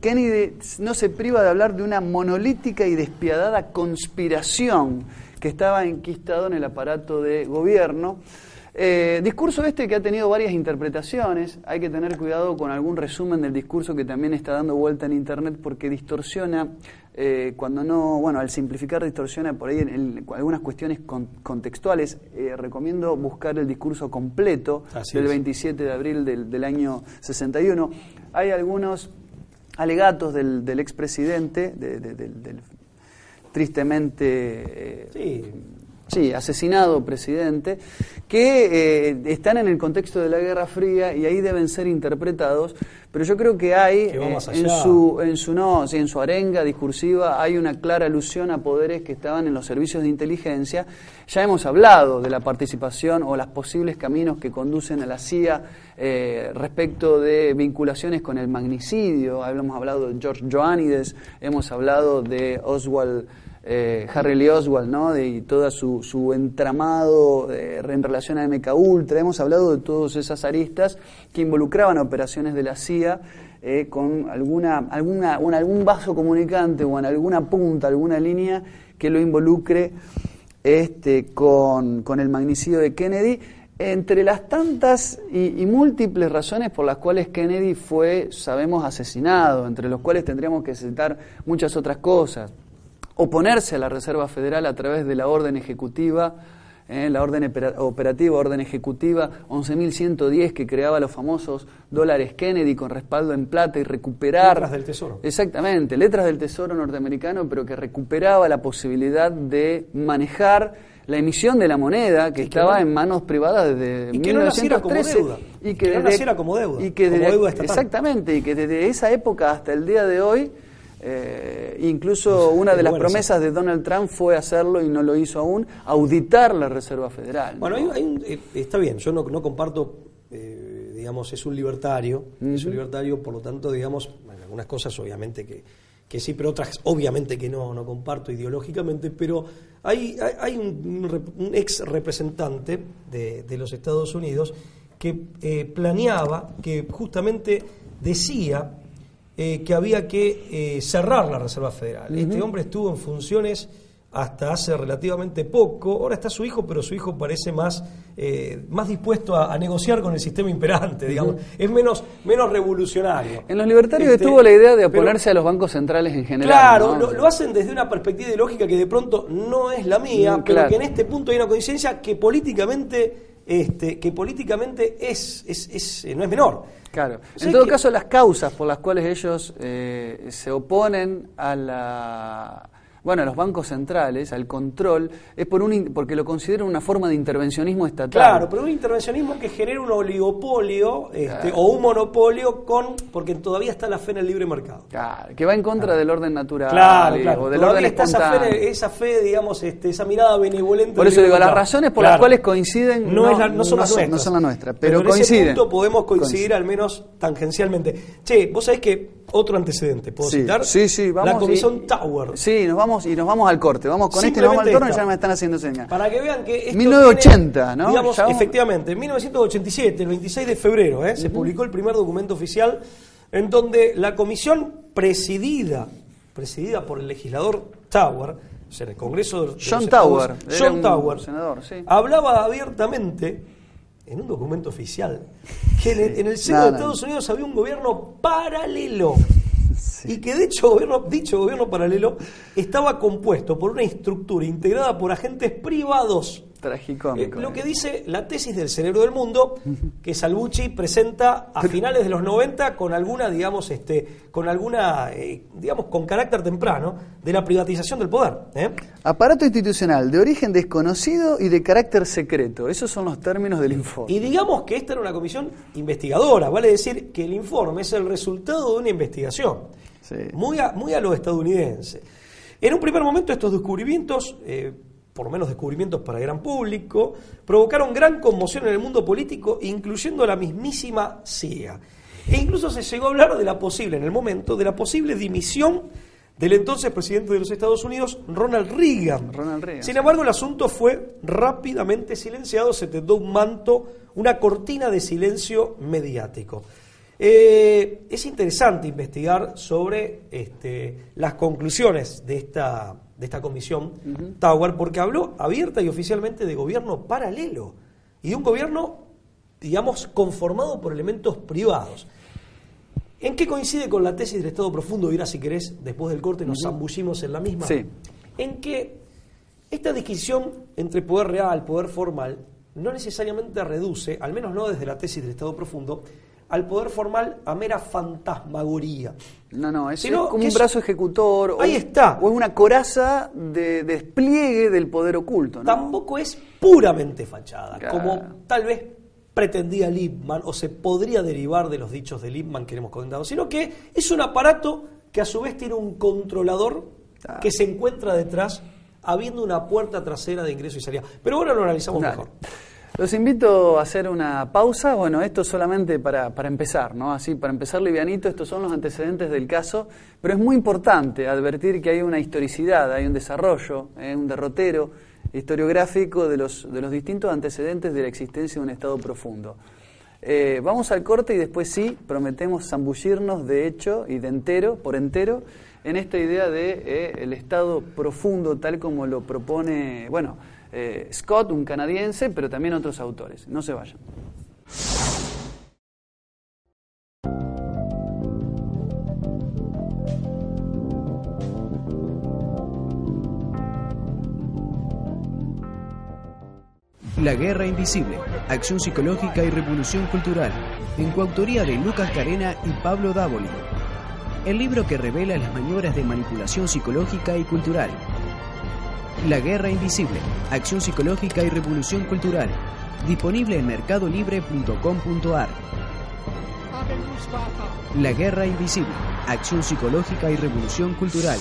Kennedy no se priva de hablar de una monolítica y despiadada conspiración que estaba enquistado en el aparato de gobierno. Eh, discurso este que ha tenido varias interpretaciones, hay que tener cuidado con algún resumen del discurso que también está dando vuelta en Internet porque distorsiona, eh, cuando no, bueno, al simplificar distorsiona por ahí en, en algunas cuestiones con- contextuales. Eh, recomiendo buscar el discurso completo Así del es. 27 de abril del, del año 61. Hay algunos alegatos del, del expresidente, de- de- del, del tristemente... eh, Sí. Sí, asesinado presidente, que eh, están en el contexto de la Guerra Fría y ahí deben ser interpretados, pero yo creo que hay Que eh, en su en su no, sí, en su arenga discursiva hay una clara alusión a poderes que estaban en los servicios de inteligencia. Ya hemos hablado de la participación o los posibles caminos que conducen a la CIA eh, respecto de vinculaciones con el magnicidio. Hemos hablado de George Joannides, hemos hablado de Oswald eh, Harry Lee Oswald, ¿no? Y todo su, su entramado eh, en relación a MK Ultra. Hemos hablado de todas esas aristas que involucraban operaciones de la CIA eh, con alguna, alguna, un, algún vaso comunicante o en alguna punta, alguna línea que lo involucre este, con, con el magnicidio de Kennedy. Entre las tantas y, y, múltiples razones por las cuales Kennedy fue, sabemos, asesinado, entre los cuales tendríamos que citar muchas otras cosas. Oponerse a la Reserva Federal a través de la orden ejecutiva, eh, la orden operativa, orden ejecutiva 11.110 que creaba los famosos dólares Kennedy con respaldo en plata y recuperar... Letras del Tesoro. Exactamente, letras del Tesoro norteamericano, pero que recuperaba la posibilidad de manejar la emisión de la moneda que Y que estaba no- en manos privadas desde y que no como 1913 deuda. y Que no naciera como deuda, y que como desde- deuda estatal. exactamente y que desde esa época hasta el día de hoy eh, incluso una de las bueno, sí. promesas de Donald Trump fue hacerlo y no lo hizo aún auditar la Reserva Federal Bueno, ¿no? hay, hay un- eh, está bien, yo no, no comparto, eh, digamos, es un libertario, es un libertario, por lo tanto, digamos, bueno, algunas cosas obviamente que, que sí, pero otras obviamente que no, no comparto ideológicamente, pero hay, hay, hay un, ex representante de, de los Estados Unidos que eh, planeaba, que justamente decía eh, que había que eh, cerrar la Reserva Federal. Este hombre estuvo en funciones hasta hace relativamente poco. Ahora está su hijo, pero su hijo parece más, eh, más dispuesto a, a negociar con el sistema imperante, digamos. Es menos, menos revolucionario. en los libertarios Este, estuvo la idea de pero- oponerse a los bancos centrales en general Claro, ¿no? lo, lo hacen desde una perspectiva ideológica que de pronto no es la mía, Mm, pero claro. que en este punto hay una coincidencia que políticamente, este, que políticamente es, es, es, eh, no es menor. Claro. O sea En todo caso, las causas por las cuales ellos eh, se oponen a la bueno, a los bancos centrales, al control, es por un porque lo consideran una forma de intervencionismo estatal. Claro, pero un intervencionismo que genera un oligopolio este, o un monopolio con porque todavía está la fe en el libre mercado. Claro, que va en contra del orden natural Claro, claro. o del Todavía orden está esa fe, esa fe, digamos, este, esa mirada benevolente. Por eso digo, las razones por las cuales coinciden no, es la- no son no las no son las nuestras, pero en ese coinciden. punto podemos coincidir Coinciden. al menos tangencialmente. Che, vos sabés que otro antecedente, ¿puedo Sí, citar? sí, sí, vamos. La comisión y- Tower. Sí, nos vamos y nos vamos al corte. Vamos con este y nos vamos al torno y ya me están haciendo señas. Para que vean que esto 1980, tiene, ¿no? Digamos, vamos- efectivamente, en 1987, el 26 de febrero, ¿eh? se publicó el primer documento oficial en donde la comisión presidida, presidida por el legislador Tower, o sea, el Congreso de los John Estados- Tower, era John Tower, senador, sí. hablaba abiertamente en un documento oficial que en el, en el seno No, de. Estados Unidos había un gobierno paralelo. Y que de hecho gobierno, dicho gobierno paralelo estaba compuesto por una estructura integrada por agentes privados. Eh, lo que dice la tesis del cerebro del mundo, que Salvucci presenta a finales de los 90 con alguna, digamos, este, con alguna, eh, digamos, con carácter temprano de la privatización del poder. ¿eh? Aparato institucional de origen desconocido y de carácter secreto. Esos son los términos del informe. Y digamos que esta era una comisión investigadora, vale decir que el informe es el resultado de una investigación, Sí. muy, a, muy a lo estadounidense. En un primer momento estos descubrimientos, eh, por lo menos descubrimientos para el gran público, provocaron gran conmoción en el mundo político, incluyendo la mismísima CIA. E incluso se llegó a hablar de la posible, en el momento, de la posible dimisión del entonces presidente de los Estados Unidos, Ronald Reagan. Ronald Reagan, Sin embargo, el asunto fue rápidamente silenciado, se tendó un manto, una cortina de silencio mediático. Eh, es interesante investigar sobre este, las conclusiones de esta, de esta comisión Tower, porque habló abierta y oficialmente de gobierno paralelo y de un gobierno, digamos, conformado por elementos privados. ¿En qué coincide con la tesis del Estado profundo? Irá, si querés, después del corte nos zambullimos en la misma. Sí. En que esta distinción entre poder real, poder formal, no necesariamente reduce, al menos no desde la tesis del Estado profundo, al poder formal a mera fantasmagoría. No, no, es, Sino es como un es- brazo ejecutor. o Ahí un- está. O es una coraza de despliegue del poder oculto. ¿no? Tampoco es puramente fachada, Claro. como tal vez pretendía Lippmann o se podría derivar de los dichos de Lippmann que hemos comentado, sino que es un aparato que a su vez tiene un controlador Claro. que se encuentra detrás, habiendo una puerta trasera de ingreso y salida. Pero ahora lo analizamos mejor. Los invito a hacer una pausa. Bueno, esto solamente para, para, empezar, ¿no? Así, para empezar livianito, estos son los antecedentes del caso, pero es muy importante advertir que hay una historicidad, hay un desarrollo, ¿eh? un derrotero historiográfico de los, de los distintos antecedentes de la existencia de un Estado profundo. Eh, vamos al corte y después sí, prometemos zambullirnos de hecho y de entero, por entero, en esta idea de eh, el Estado profundo tal como lo propone, bueno, eh, Scott, un canadiense, pero también otros autores. No se vayan. La Guerra Invisible, Acción Psicológica y Revolución Cultural, en coautoría de Lucas Carena y Pablo Dávoli. El libro que revela las maniobras de manipulación psicológica y cultural, la Guerra Invisible, Acción Psicológica y Revolución Cultural. Disponible en mercadolibre.com.ar. La Guerra Invisible, Acción Psicológica y Revolución Cultural.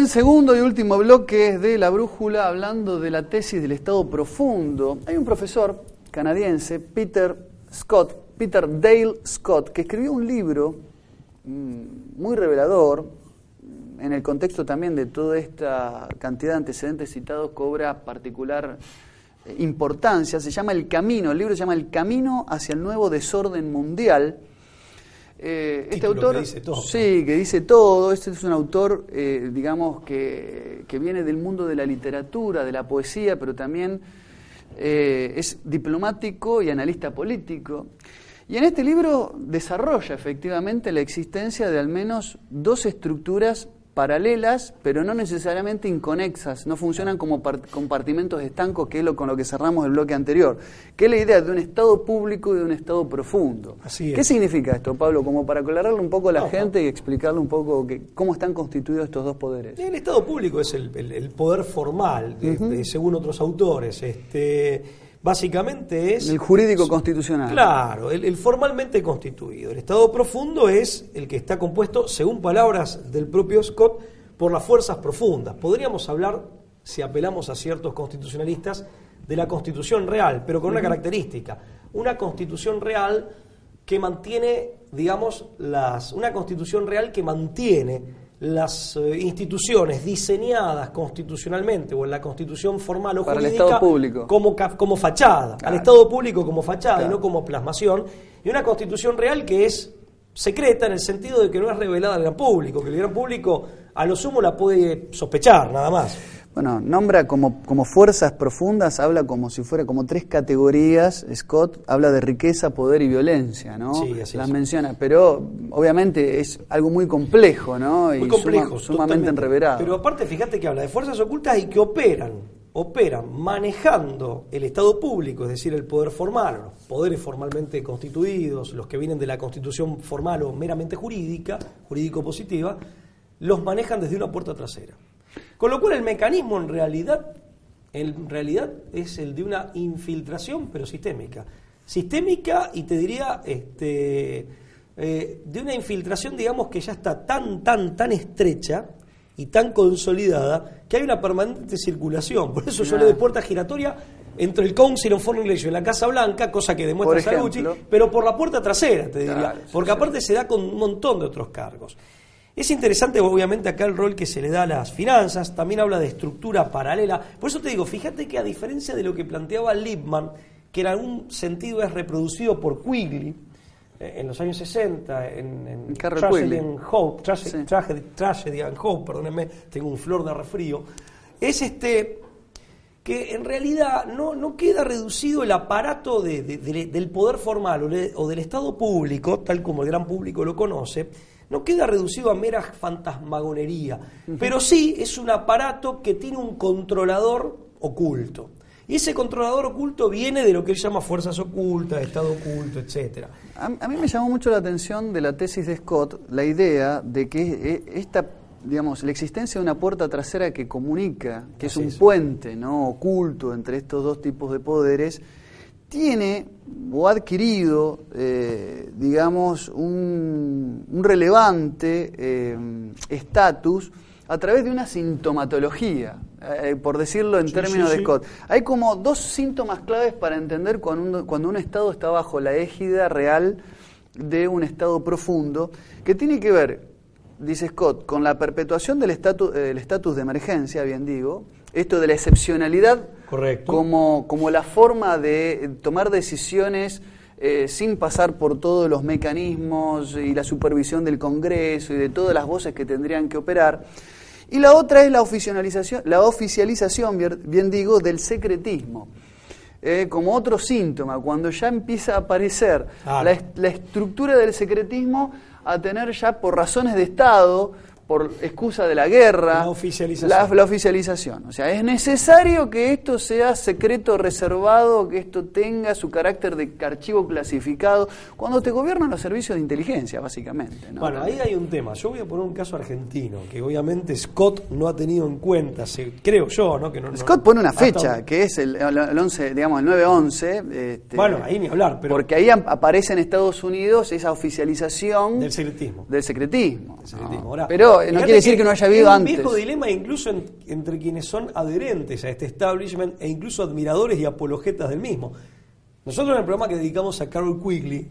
Bien, segundo y último bloque de la brújula hablando de la tesis del Estado profundo. Hay un profesor canadiense, Peter Scott, Peter Dale Scott, que escribió un libro mm, muy revelador mm, en el contexto también de toda esta cantidad de antecedentes citados cobra particular eh, importancia. Se llama El Camino, el libro se llama El Camino hacia el nuevo desorden mundial eh, este autor, que dice todo, sí, que dice todo. Este es un autor, eh, digamos, que, que, viene del mundo de la literatura, de la poesía, pero también eh, es diplomático y analista político. Y en este libro desarrolla efectivamente la existencia de al menos dos estructuras paralelas, pero no necesariamente inconexas, no funcionan como compartimentos estancos, que es lo con lo que cerramos el bloque anterior, que es la idea de un Estado público y de un Estado profundo. Así ¿Qué significa esto, Pablo? Como para aclararle un poco a la gente y explicarle un poco que, cómo están constituidos estos dos poderes. El Estado público es el, poder formal, según otros autores. Este, básicamente es... El jurídico constitucional. Claro, el, formalmente constituido. El Estado profundo es el que está compuesto, según palabras del propio Scott, por las fuerzas profundas. Podríamos hablar, si apelamos a ciertos constitucionalistas, de la constitución real, pero con una característica. Una constitución real que mantiene, digamos, las, una constitución real que mantiene las eh, instituciones diseñadas constitucionalmente o en la constitución formal o jurídica Como, como fachada, al Estado público como fachada y no como plasmación, y una constitución real que es secreta en el sentido de que no es revelada al gran público, que el gran público a lo sumo la puede sospechar nada más. Bueno, nombra como, como fuerzas profundas, habla como si fuera como tres categorías. Scott habla de riqueza, poder y violencia, ¿no? Sí, así Las menciona, pero obviamente es algo muy complejo, ¿no? Muy y complejo, sumamente enreverado. Pero aparte, fíjate que habla de fuerzas ocultas y que operan, operan manejando el Estado público, es decir, el poder formal, los poderes formalmente constituidos, los que vienen de la constitución formal o meramente jurídica, jurídico-positiva, los manejan desde una puerta trasera. Con lo cual el mecanismo en realidad, en realidad es el de una infiltración, pero sistémica. Sistémica y te diría este, eh, de una infiltración, digamos, que ya está tan, tan, tan estrecha y tan consolidada que hay una permanente circulación. Por eso yo le de puerta giratoria entre el Council on Foreign Relations y la Casa Blanca, cosa que demuestra Salucci, pero por la puerta trasera, te diría. porque aparte se da con un montón de otros cargos. Es interesante, obviamente, acá el rol que se le da a las finanzas, también habla de estructura paralela. Por eso te digo, fíjate que a diferencia de lo que planteaba Lippmann, que en algún sentido es reproducido por Quigley eh, en los años 60, en, en Tragedy, and Hope, Tragedy, and Hope, perdónenme, tengo un flor de resfrío, es este que en realidad no, no queda reducido el aparato del poder formal o del Estado público, tal como el gran público lo conoce, no queda reducido a mera fantasmagonería, pero sí es un aparato que tiene un controlador oculto. Y ese controlador oculto viene de lo que él llama fuerzas ocultas, estado oculto, etc. A, mí me llamó mucho la atención de la tesis de Scott la idea de que eh, esta digamos, la existencia de una puerta trasera que comunica, que es un puente ¿no? oculto entre estos dos tipos de poderes, tiene o ha adquirido, eh, digamos, un, relevante eh, estatus a través de una sintomatología, eh, por decirlo en términos de Scott. Hay como dos síntomas claves para entender cuando cuando un Estado está bajo la égida real de un Estado profundo, que tiene que ver, dice Scott, con la perpetuación del estatus de emergencia, bien digo, esto de la excepcionalidad Como, como la forma de tomar decisiones eh, sin pasar por todos los mecanismos y la supervisión del Congreso y de todas las voces que tendrían que operar. Y la otra es la oficialización, la oficialización bien digo, del secretismo. Eh, como otro síntoma, cuando ya empieza a aparecer la, la estructura del secretismo a tener ya por razones de Estado por excusa de la guerra. La oficialización. La, oficialización. O sea, es necesario que esto sea secreto reservado, que esto tenga su carácter de archivo clasificado, cuando te gobiernan los servicios de inteligencia, básicamente. Bueno, ahí hay un tema. Yo voy a poner un caso argentino, que obviamente Scott no ha tenido en cuenta, creo yo, ¿no? Que no Scott pone una fecha, que es el, 11, digamos, el 9-11. Este, bueno, ahí ni hablar. Pero porque ahí aparece en Estados Unidos esa oficialización... Del secretismo. Del secretismo. Del secretismo. Ahora, pero no quiere decir que, no haya habido antes. Es un viejo dilema incluso entre quienes son adherentes a este establishment e incluso admiradores y apologetas del mismo. Nosotros en el programa que dedicamos a Carol Quigley,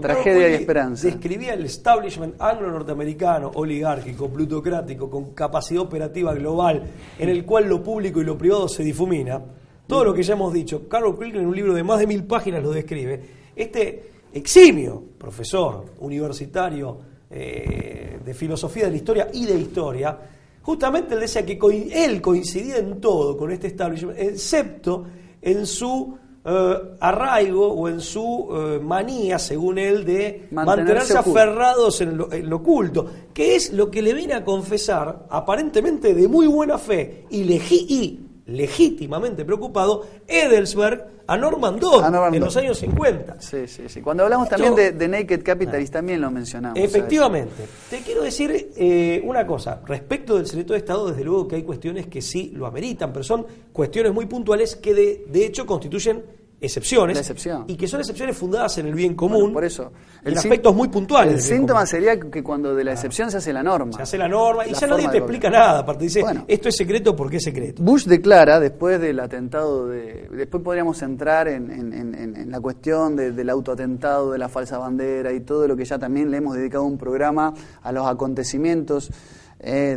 tragedia y esperanza. Describía el establishment anglo-norteamericano, oligárquico, plutocrático, con capacidad operativa global, en el cual lo público y lo privado se difumina. Todo lo que ya hemos dicho, Carol Quigley en un libro de más de mil páginas lo describe. Este eximio profesor universitario eh, de filosofía de la historia y de historia, justamente él decía que él coincidía en todo con este establishment, excepto en su eh, arraigo o en su eh, manía, según él, de mantenerse, aferrados en lo, en lo, oculto, que es lo que le viene a confesar, aparentemente de muy buena fe y, y legítimamente preocupado, Edelsberg a Norman Dodd en los años 50. Sí, sí, sí. Cuando hablamos también de, Naked Capitalist también lo mencionamos. Efectivamente. Te quiero decir eh, una cosa. Respecto del secreto de Estado, desde luego que hay cuestiones que sí lo ameritan, pero son cuestiones muy puntuales que de, de hecho constituyen excepciones y que son excepciones fundadas en el bien común por eso. en aspectos muy puntuales el síntoma sería que cuando de la excepción se hace la norma. Se hace la norma y ya nadie te explica nada aparte dice esto es secreto porque es secreto Bush declara después del atentado de después podríamos entrar en, en, la cuestión del autoatentado de la falsa bandera y todo lo que ya también le hemos dedicado un programa a los acontecimientos eh,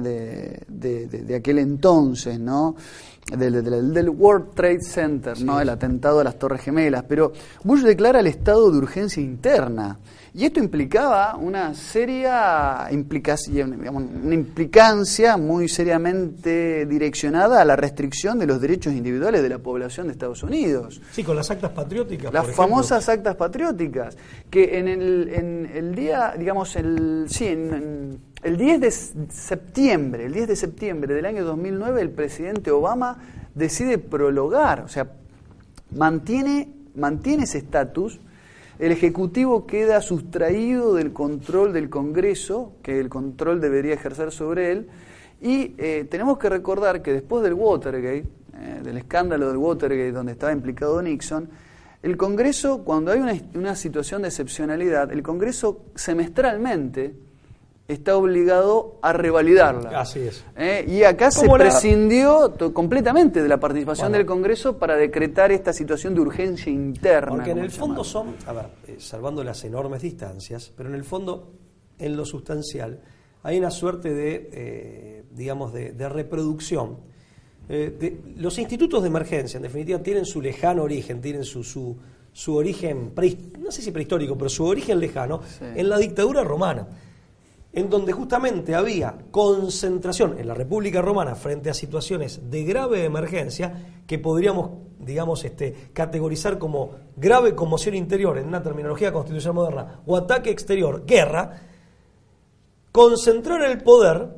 de, de aquel entonces no del, World Trade Center, ¿no? el atentado a las Torres Gemelas, pero Bush declara el estado de urgencia interna. Y esto implicaba una seria implicación, una implicancia muy seriamente direccionada a la restricción de los derechos individuales de la población de Estados Unidos. Sí, con las actas patrióticas. Las famosas actas patrióticas, que en el, en el día, digamos, el, sí, en el 10 de septiembre, el 10 de septiembre del año 2009, el presidente Obama decide prologar, o sea, mantiene, mantiene ese estatus, el Ejecutivo queda sustraído del control del Congreso, que el control debería ejercer sobre él, y eh, tenemos que recordar que después del Watergate, eh, del escándalo del Watergate donde estaba implicado Nixon, el Congreso, cuando hay una, una situación de excepcionalidad, el Congreso semestralmente está obligado a revalidarla. Así es. ¿Eh? Y acá se prescindió completamente de la participación del Congreso para decretar esta situación de urgencia interna. Porque en el fondo son, a ver, eh, salvando las enormes distancias, pero en el fondo, en lo sustancial, hay una suerte de, eh, digamos, de, reproducción. de, los institutos de emergencia, en definitiva, tienen su lejano origen, tienen su, su, su origen, no sé si prehistórico, pero su origen lejano en la dictadura romana en donde justamente había concentración en la República Romana frente a situaciones de grave emergencia que podríamos, digamos, este, categorizar como grave conmoción interior en una terminología constitucional moderna o ataque exterior, guerra, concentrar el poder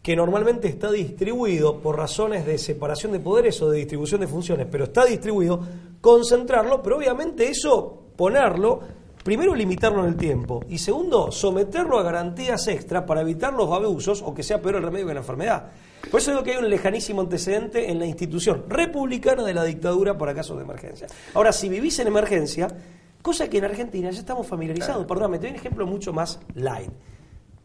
que normalmente está distribuido por razones de separación de poderes o de distribución de funciones, pero está distribuido, concentrarlo, pero obviamente eso ponerlo primero limitarlo en el tiempo y segundo, someterlo a garantías extra para evitar los abusos o que sea peor el remedio que la enfermedad. Por eso digo que hay un lejanísimo antecedente en la institución republicana de la dictadura para casos de emergencia. Ahora, si vivís en emergencia, cosa que en Argentina ya estamos familiarizados, perdón, me doy un ejemplo mucho más light.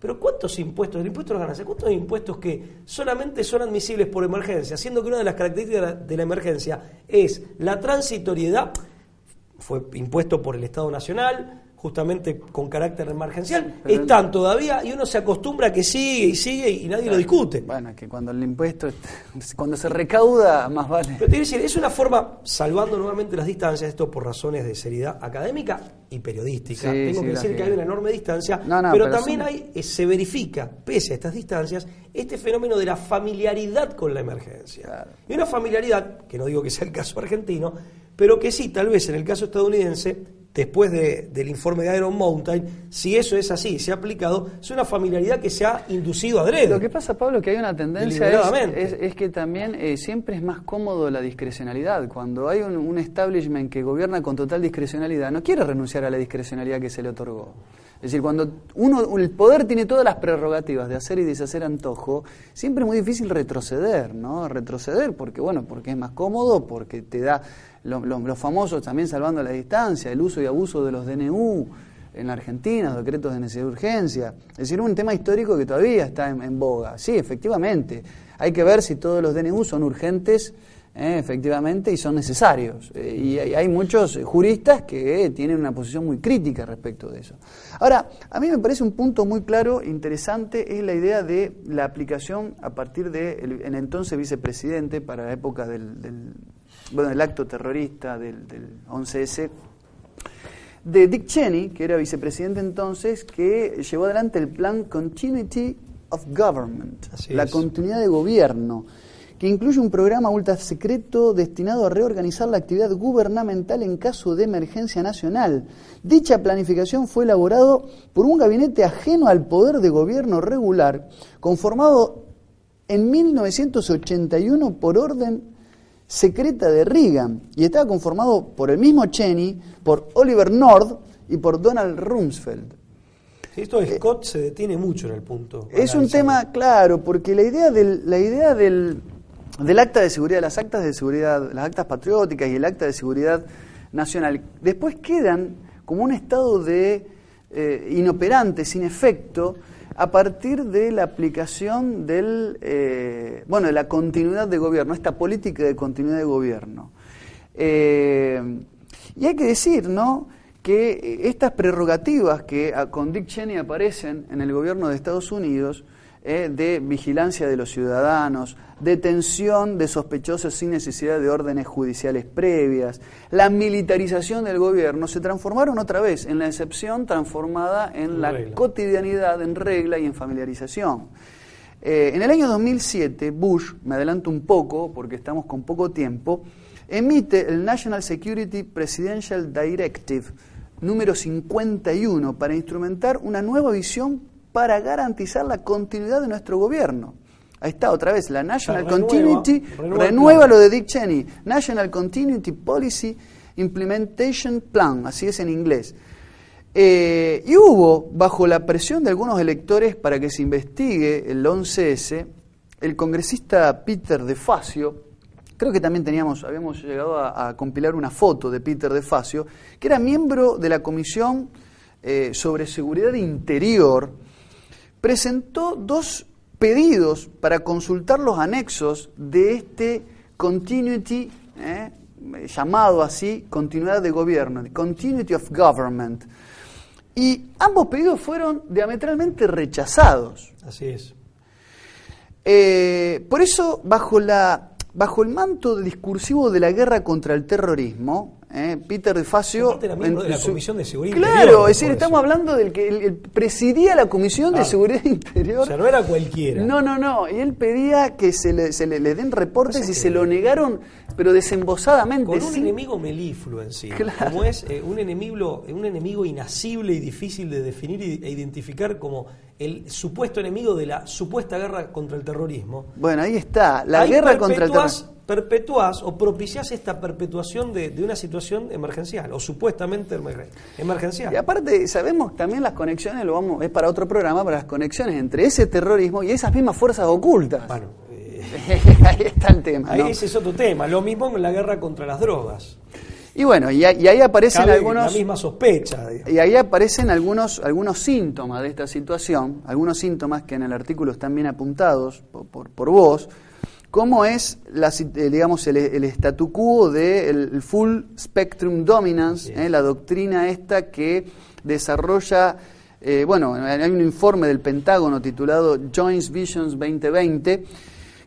Pero ¿cuántos impuestos, el impuesto a las ganancias, cuántos impuestos que solamente son admisibles por emergencia, siendo que una de las características de la emergencia es la transitoriedad, fue impuesto por el Estado Nacional, justamente con carácter emergencial, están todavía y uno se acostumbra a que sigue y sigue y nadie lo discute. Bueno, es que cuando el impuesto, [laughs] cuando se recauda, más vale. Pero te decir, es una forma, salvando nuevamente las distancias, esto por razones de seriedad académica y periodística. Tengo que decir que hay una enorme distancia, pero, también hay, eh, se verifica, pese a estas distancias, este fenómeno de la familiaridad con la emergencia. Y una familiaridad, que no digo que sea el caso argentino, pero que sí, tal vez en el caso estadounidense, después del informe de Iron Mountain, si eso es así, se ha aplicado, es una familiaridad que se ha inducido a adrede. Lo que pasa, Pablo, es que hay una tendencia es, es, que también eh, siempre es más cómodo la discrecionalidad. Cuando hay un, establishment que gobierna con total discrecionalidad, no quiere renunciar a la discrecionalidad que se le otorgó. Es decir, cuando uno, el poder tiene todas las prerrogativas de hacer y deshacer antojo, siempre es muy difícil retroceder, ¿no? Retroceder porque, bueno, porque es más cómodo, porque te da los famosos también salvando la distancia, el uso y abuso de los DNU en la Argentina, los decretos de necesidad de urgencia. Es decir, un tema histórico que todavía está en, boga. Sí, efectivamente. Hay que ver si todos los DNU son urgentes, eh, efectivamente, y son necesarios. Eh, y hay, muchos juristas que tienen una posición muy crítica respecto de eso. Ahora, a mí me parece un punto muy claro, interesante, es la idea de la aplicación a partir de el, entonces vicepresidente para la época del bueno, el acto terrorista del, 11S, de Dick Cheney, que era vicepresidente entonces, que llevó adelante el plan Continuity of Government, la continuidad de gobierno, que incluye un programa ultra secreto destinado a reorganizar la actividad gubernamental en caso de emergencia nacional. Dicha planificación fue elaborado por un gabinete ajeno al poder de gobierno regular, conformado en 1981 por orden secreta de Reagan y estaba conformado por el mismo Cheney, por Oliver North y por Donald Rumsfeld. Esto de Scott se detiene mucho en el punto. Es un tema claro, porque la idea del, la idea del, del acta de seguridad, las actas de seguridad, las actas patrióticas y el acta de seguridad nacional, después quedan como un estado de eh, inoperante, sin efecto, a partir de la aplicación del, eh, bueno, de la continuidad de gobierno, esta política de continuidad de gobierno. Eh, y hay que decir, ¿no?, que estas prerrogativas que con Dick Cheney aparecen en el gobierno de Estados Unidos, eh, de vigilancia de los ciudadanos, detención de sospechosos sin necesidad de órdenes judiciales previas, la militarización del gobierno, se transformaron otra vez en la excepción transformada en la cotidianidad, en regla y en familiarización. Eh, en el año 2007, Bush, me adelanto un poco porque estamos con poco tiempo, emite el National Security Presidential Directive número 51 para instrumentar una nueva visión para garantizar la continuidad de nuestro gobierno. Ahí está, otra vez, la National Continuity, renueva, lo de Dick Cheney, National Continuity Policy Implementation Plan, así es en inglés. Eh, y hubo, bajo la presión de algunos electores para que se investigue el 11S, el congresista Peter De Facio, creo que también teníamos, habíamos llegado a, compilar una foto de Peter De Facio, que era miembro de la Comisión eh, sobre Seguridad Interior presentó dos pedidos para consultar los anexos de este continuity, eh, llamado así, continuidad de gobierno, continuity of government. Y ambos pedidos fueron diametralmente rechazados. Así es. Eh, por eso, bajo, la, bajo el manto discursivo de la guerra contra el terrorismo, ¿eh? Peter de Facio. de la Comisión de Seguridad claro, Interior. Claro, es decir, estamos hablando del que él, presidía la Comisión de. Seguridad Interior. O sea, no era cualquiera. No, no, no. Y él pedía que se le, se le, den reportes y se lo negaron, pero desembosadamente. Con un enemigo melifluo en sí. Como es eh, un, enemigo, un enemigo inasible y difícil de definir e identificar como el supuesto enemigo de la supuesta guerra contra el terrorismo. Bueno, ahí está. La guerra contra el terrorismo perpetuás o propiciás esta perpetuación de, de una situación emergencial o supuestamente emergen- emergencial. Y aparte, sabemos también las conexiones, lo vamos, es para otro programa, para las conexiones entre ese terrorismo y esas mismas fuerzas ocultas. Bueno, eh, [laughs] ahí está el tema. ahí ¿no? ese es otro tema. Lo mismo con la guerra contra las drogas. Y bueno, y, ahí- y ahí aparecen Cabe algunos. la misma sospecha. digamos. Y ahí aparecen algunos, algunos síntomas de esta situación, algunos síntomas que en el artículo están bien apuntados por, por- por vos, cómo es la, eh, digamos, el, el statu quo del el full spectrum dominance, eh, la doctrina esta que desarrolla, eh, bueno, hay un informe del Pentágono titulado Joint Visions 2020,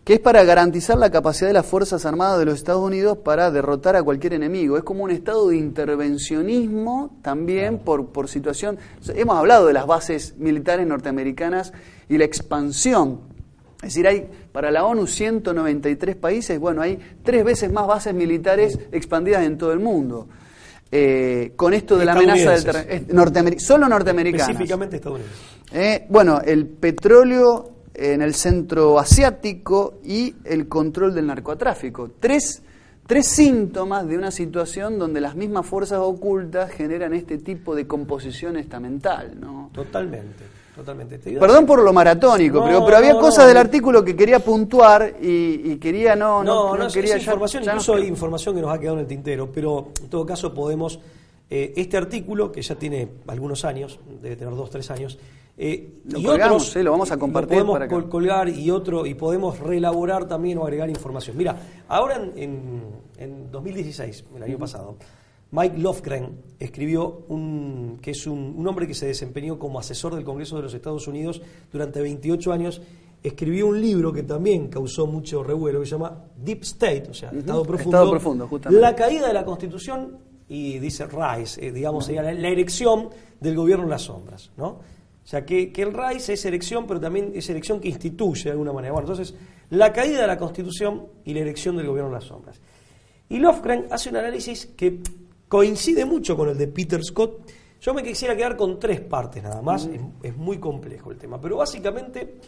que es para garantizar la capacidad de las Fuerzas Armadas de los Estados Unidos para derrotar a cualquier enemigo. Es como un estado de intervencionismo también por, por situación. Hemos hablado de las bases militares norteamericanas y la expansión. Es decir, hay para la ONU 193 países, bueno, hay tres veces más bases militares expandidas en todo el mundo. Eh, con esto de la amenaza del terrorismo. Norteameri- solo norteamericanas. Específicamente estadounidenses. Eh, bueno, el petróleo en el centro asiático y el control del narcotráfico. Tres, tres síntomas de una situación donde las mismas fuerzas ocultas generan este tipo de composición estamental. ¿no? Totalmente, totalmente. Perdón por lo maratónico, No, pero, pero había no, cosas no. del artículo que quería puntuar y, y quería no... No, No, quería es ya- información, ya incluso hay información que nos ha quedado en el tintero, pero en todo caso podemos, eh, este artículo, que ya tiene algunos años, debe tener dos, tres años, eh, Lo y colgamos, otros, sí, lo vamos a compartir podemos para colgar y otro, y podemos reelaborar también o agregar información. Mira, ahora en, en- en 2016, el año pasado, Mike Lofgren escribió un, que es un, un hombre que se desempeñó como asesor del Congreso de los Estados Unidos durante 28 años, escribió un libro que también causó mucho revuelo, que se llama Deep State, o sea, Estado Profundo, Estado Profundo, justamente. la caída de la Constitución y dice Rice, eh, digamos, sería la, la erección del gobierno en las sombras, ¿no? O sea, que, que el Rice es erección, pero también es erección que instituye de alguna manera. Bueno, entonces, la caída de la Constitución y la erección del gobierno en las sombras. Y Lofgren hace un análisis que coincide mucho con el de Peter Scott. Yo me quisiera quedar con tres partes nada más, es, es muy complejo el tema, pero básicamente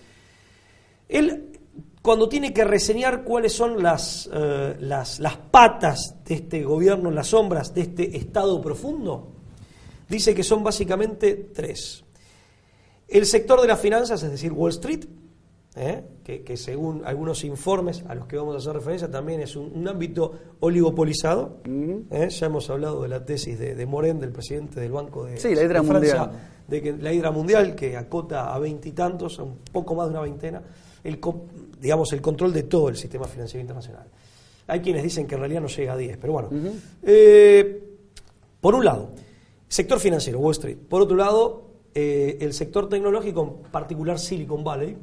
él, cuando tiene que reseñar cuáles son las, eh, las, las patas de este gobierno en las sombras, de este estado profundo, dice que son básicamente tres. El sector de las finanzas, es decir, Wall Street, ¿eh? que, que según algunos informes a los que vamos a hacer referencia también es un, un ámbito oligopolizado. ¿eh? Ya hemos hablado de la tesis de, de Moren, del presidente del Banco de, Sí, la hidra de Francia, mundial. de que la hidra mundial, que acota a veintitantos, a un poco más de una veintena, el, digamos, el control de todo el sistema financiero internacional. Hay quienes dicen que en realidad no llega a 10, pero bueno. Eh, por un lado, sector financiero, Wall Street. Por otro lado, eh, el sector tecnológico, en particular Silicon Valley.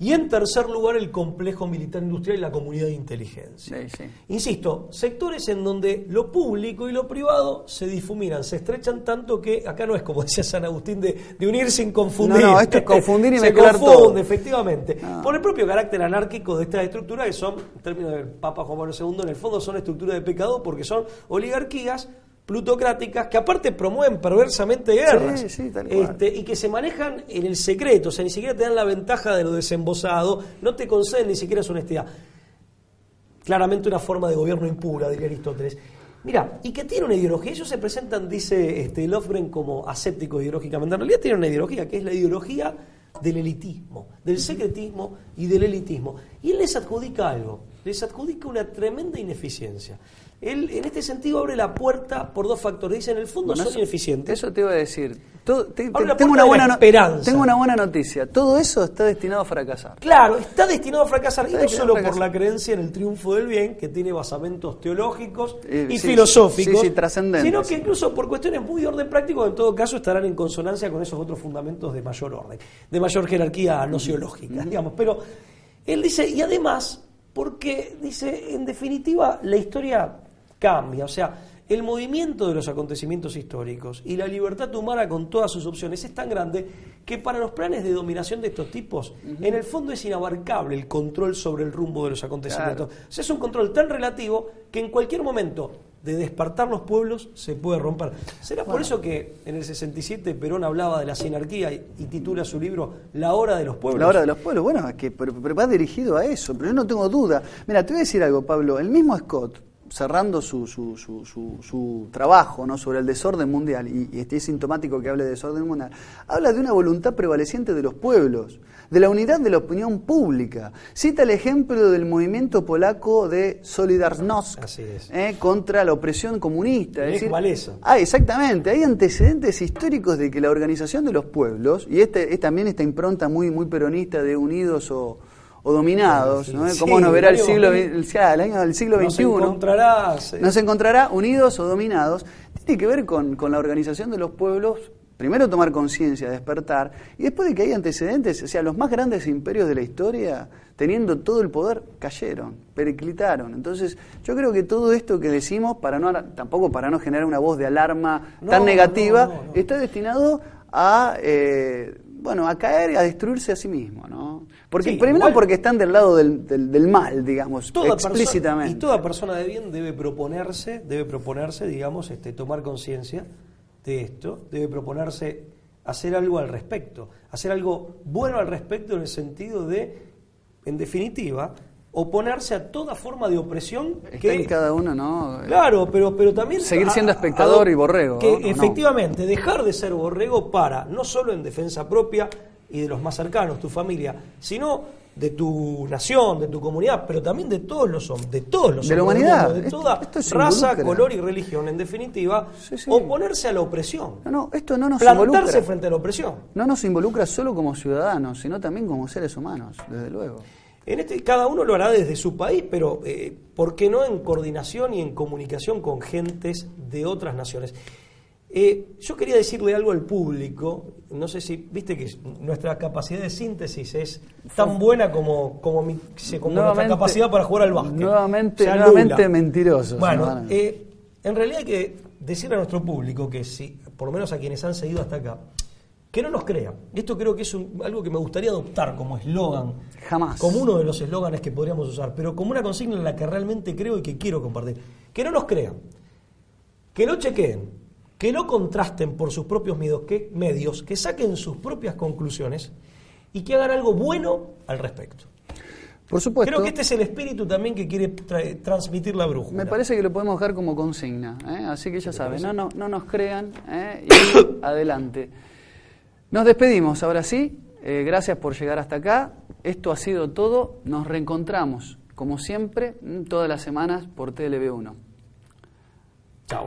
Y en tercer lugar, el complejo militar industrial y la comunidad de inteligencia. Sí, sí. Insisto, sectores en donde lo público y lo privado se difuminan, se estrechan tanto que acá no es como [laughs] decía San Agustín de, de unir sin confundir. No, no, esto es confundir y [laughs] se mezclar confunde, todo. efectivamente. Ah. Por el propio carácter anárquico de estas estructuras que son, en términos del Papa Juan Pablo II, en el fondo son estructuras de pecado porque son oligarquías plutocráticas que aparte promueven perversamente guerras Sí, sí, tal cual. Este, y que se manejan en el secreto, o sea, ni siquiera te dan la ventaja de lo desembosado, no te conceden ni siquiera su honestidad claramente una forma de gobierno impura, diría Aristóteles. Mira, y que tiene una ideología, ellos se presentan, dice este, Lofgren, como asépticos ideológicamente, en realidad tienen una ideología que es la ideología del elitismo, del secretismo y del elitismo. Y él les adjudica algo, les adjudica una tremenda ineficiencia. Él, en este sentido, abre la puerta por dos factores. Dice, en el fondo Bueno, son eso- ineficientes. Eso te iba a decir. Todo- te- te- tengo, una buena no- tengo una buena noticia. Todo eso está destinado a fracasar. Claro, está destinado a fracasar, y no solo por la creencia en el triunfo del bien, que tiene basamentos teológicos Eh, y sí, filosóficos, sí, sí, trascendentes. sino que incluso por cuestiones muy de orden práctico, en todo caso estarán en consonancia con esos otros fundamentos de mayor orden, de mayor jerarquía nociológica, digamos. Pero él dice, y además, porque dice, en definitiva, la historia cambia, o sea, el movimiento de los acontecimientos históricos y la libertad humana con todas sus opciones es tan grande que para los planes de dominación de estos tipos, en el fondo es inabarcable el control sobre el rumbo de los acontecimientos. O sea, es un control tan relativo que en cualquier momento de despertar los pueblos se puede romper. ¿Será por eso que en el 67 Perón hablaba de la sinarquía y, titula su libro La hora de los pueblos? La hora de los pueblos, bueno, es que, pero, va dirigido a eso, pero yo no tengo duda. Mira, te voy a decir algo, Pablo, el mismo Scott, cerrando su, su, su, su, trabajo ¿no? sobre el desorden mundial, y, y es sintomático que hable de desorden mundial, habla de una voluntad prevaleciente de los pueblos de la unidad de la opinión pública. Cita el ejemplo del movimiento polaco de Solidarność eh, contra la opresión comunista. Es decir, ah, exactamente. Hay antecedentes históricos de que la organización de los pueblos, y este es también esta impronta muy, muy peronista de unidos o, dominados, ¿no? ¿Cómo nos verá el siglo, el, año del siglo XXI? Nos, nos encontrará unidos o dominados. Tiene que ver con, con la organización de los pueblos primero tomar conciencia, despertar, y después de que hay antecedentes, o sea, los más grandes imperios de la historia, teniendo todo el poder, cayeron, periclitaron. Entonces, yo creo que todo esto que decimos, para no, tampoco para no generar una voz de alarma tan negativa, está destinado a, eh, bueno, a caer y a destruirse a sí mismo, ¿no? Porque, primero porque están del lado del, del, mal, digamos, explícitamente. y toda persona de bien debe proponerse, debe proponerse, digamos, este, tomar conciencia de esto, debe proponerse hacer algo al respecto, hacer algo bueno al respecto en el sentido de, en definitiva, oponerse a toda forma de opresión que en cada uno, ¿no? Claro, pero pero también seguir siendo espectador y borrego, que efectivamente dejar de ser borrego para no solo en defensa propia y de los más cercanos, tu familia, sino de tu nación, de tu comunidad, pero también de todos los hombres, de todos los de la humanidad, de toda raza, color y religión, en definitiva, oponerse a la opresión. No, no, esto no nos plantarse frente a la opresión. No nos involucra solo como ciudadanos, sino también como seres humanos, desde luego. En este, cada uno lo hará desde su país, pero eh, ¿por qué no en coordinación y en comunicación con gentes de otras naciones? Eh, yo quería decirle algo al público, no sé si, viste que nuestra capacidad de síntesis es tan buena como, como, nuestra capacidad para jugar al básquet. Nuevamente, nuevamente mentiroso. Bueno, eh, en realidad hay que decirle a nuestro público que si, por lo menos a quienes han seguido hasta acá, que no nos crean. Esto creo que es algo que me gustaría adoptar como eslogan. Jamás. Como uno de los eslóganes que podríamos usar, pero como una consigna en la que realmente creo y que quiero compartir. Que no nos crean. Que lo chequeen que no contrasten por sus propios medios, que saquen sus propias conclusiones y que hagan algo bueno al respecto. Por supuesto. Creo que este es el espíritu también que quiere transmitir la brújula. Me parece que lo podemos dejar como consigna, ¿eh? así que ya saben, no, no, no, nos crean ¿eh? y [coughs] adelante. Nos despedimos, ahora sí, eh, gracias por llegar hasta acá, esto ha sido todo, nos reencontramos, como siempre, todas las semanas por TLB1. Chao.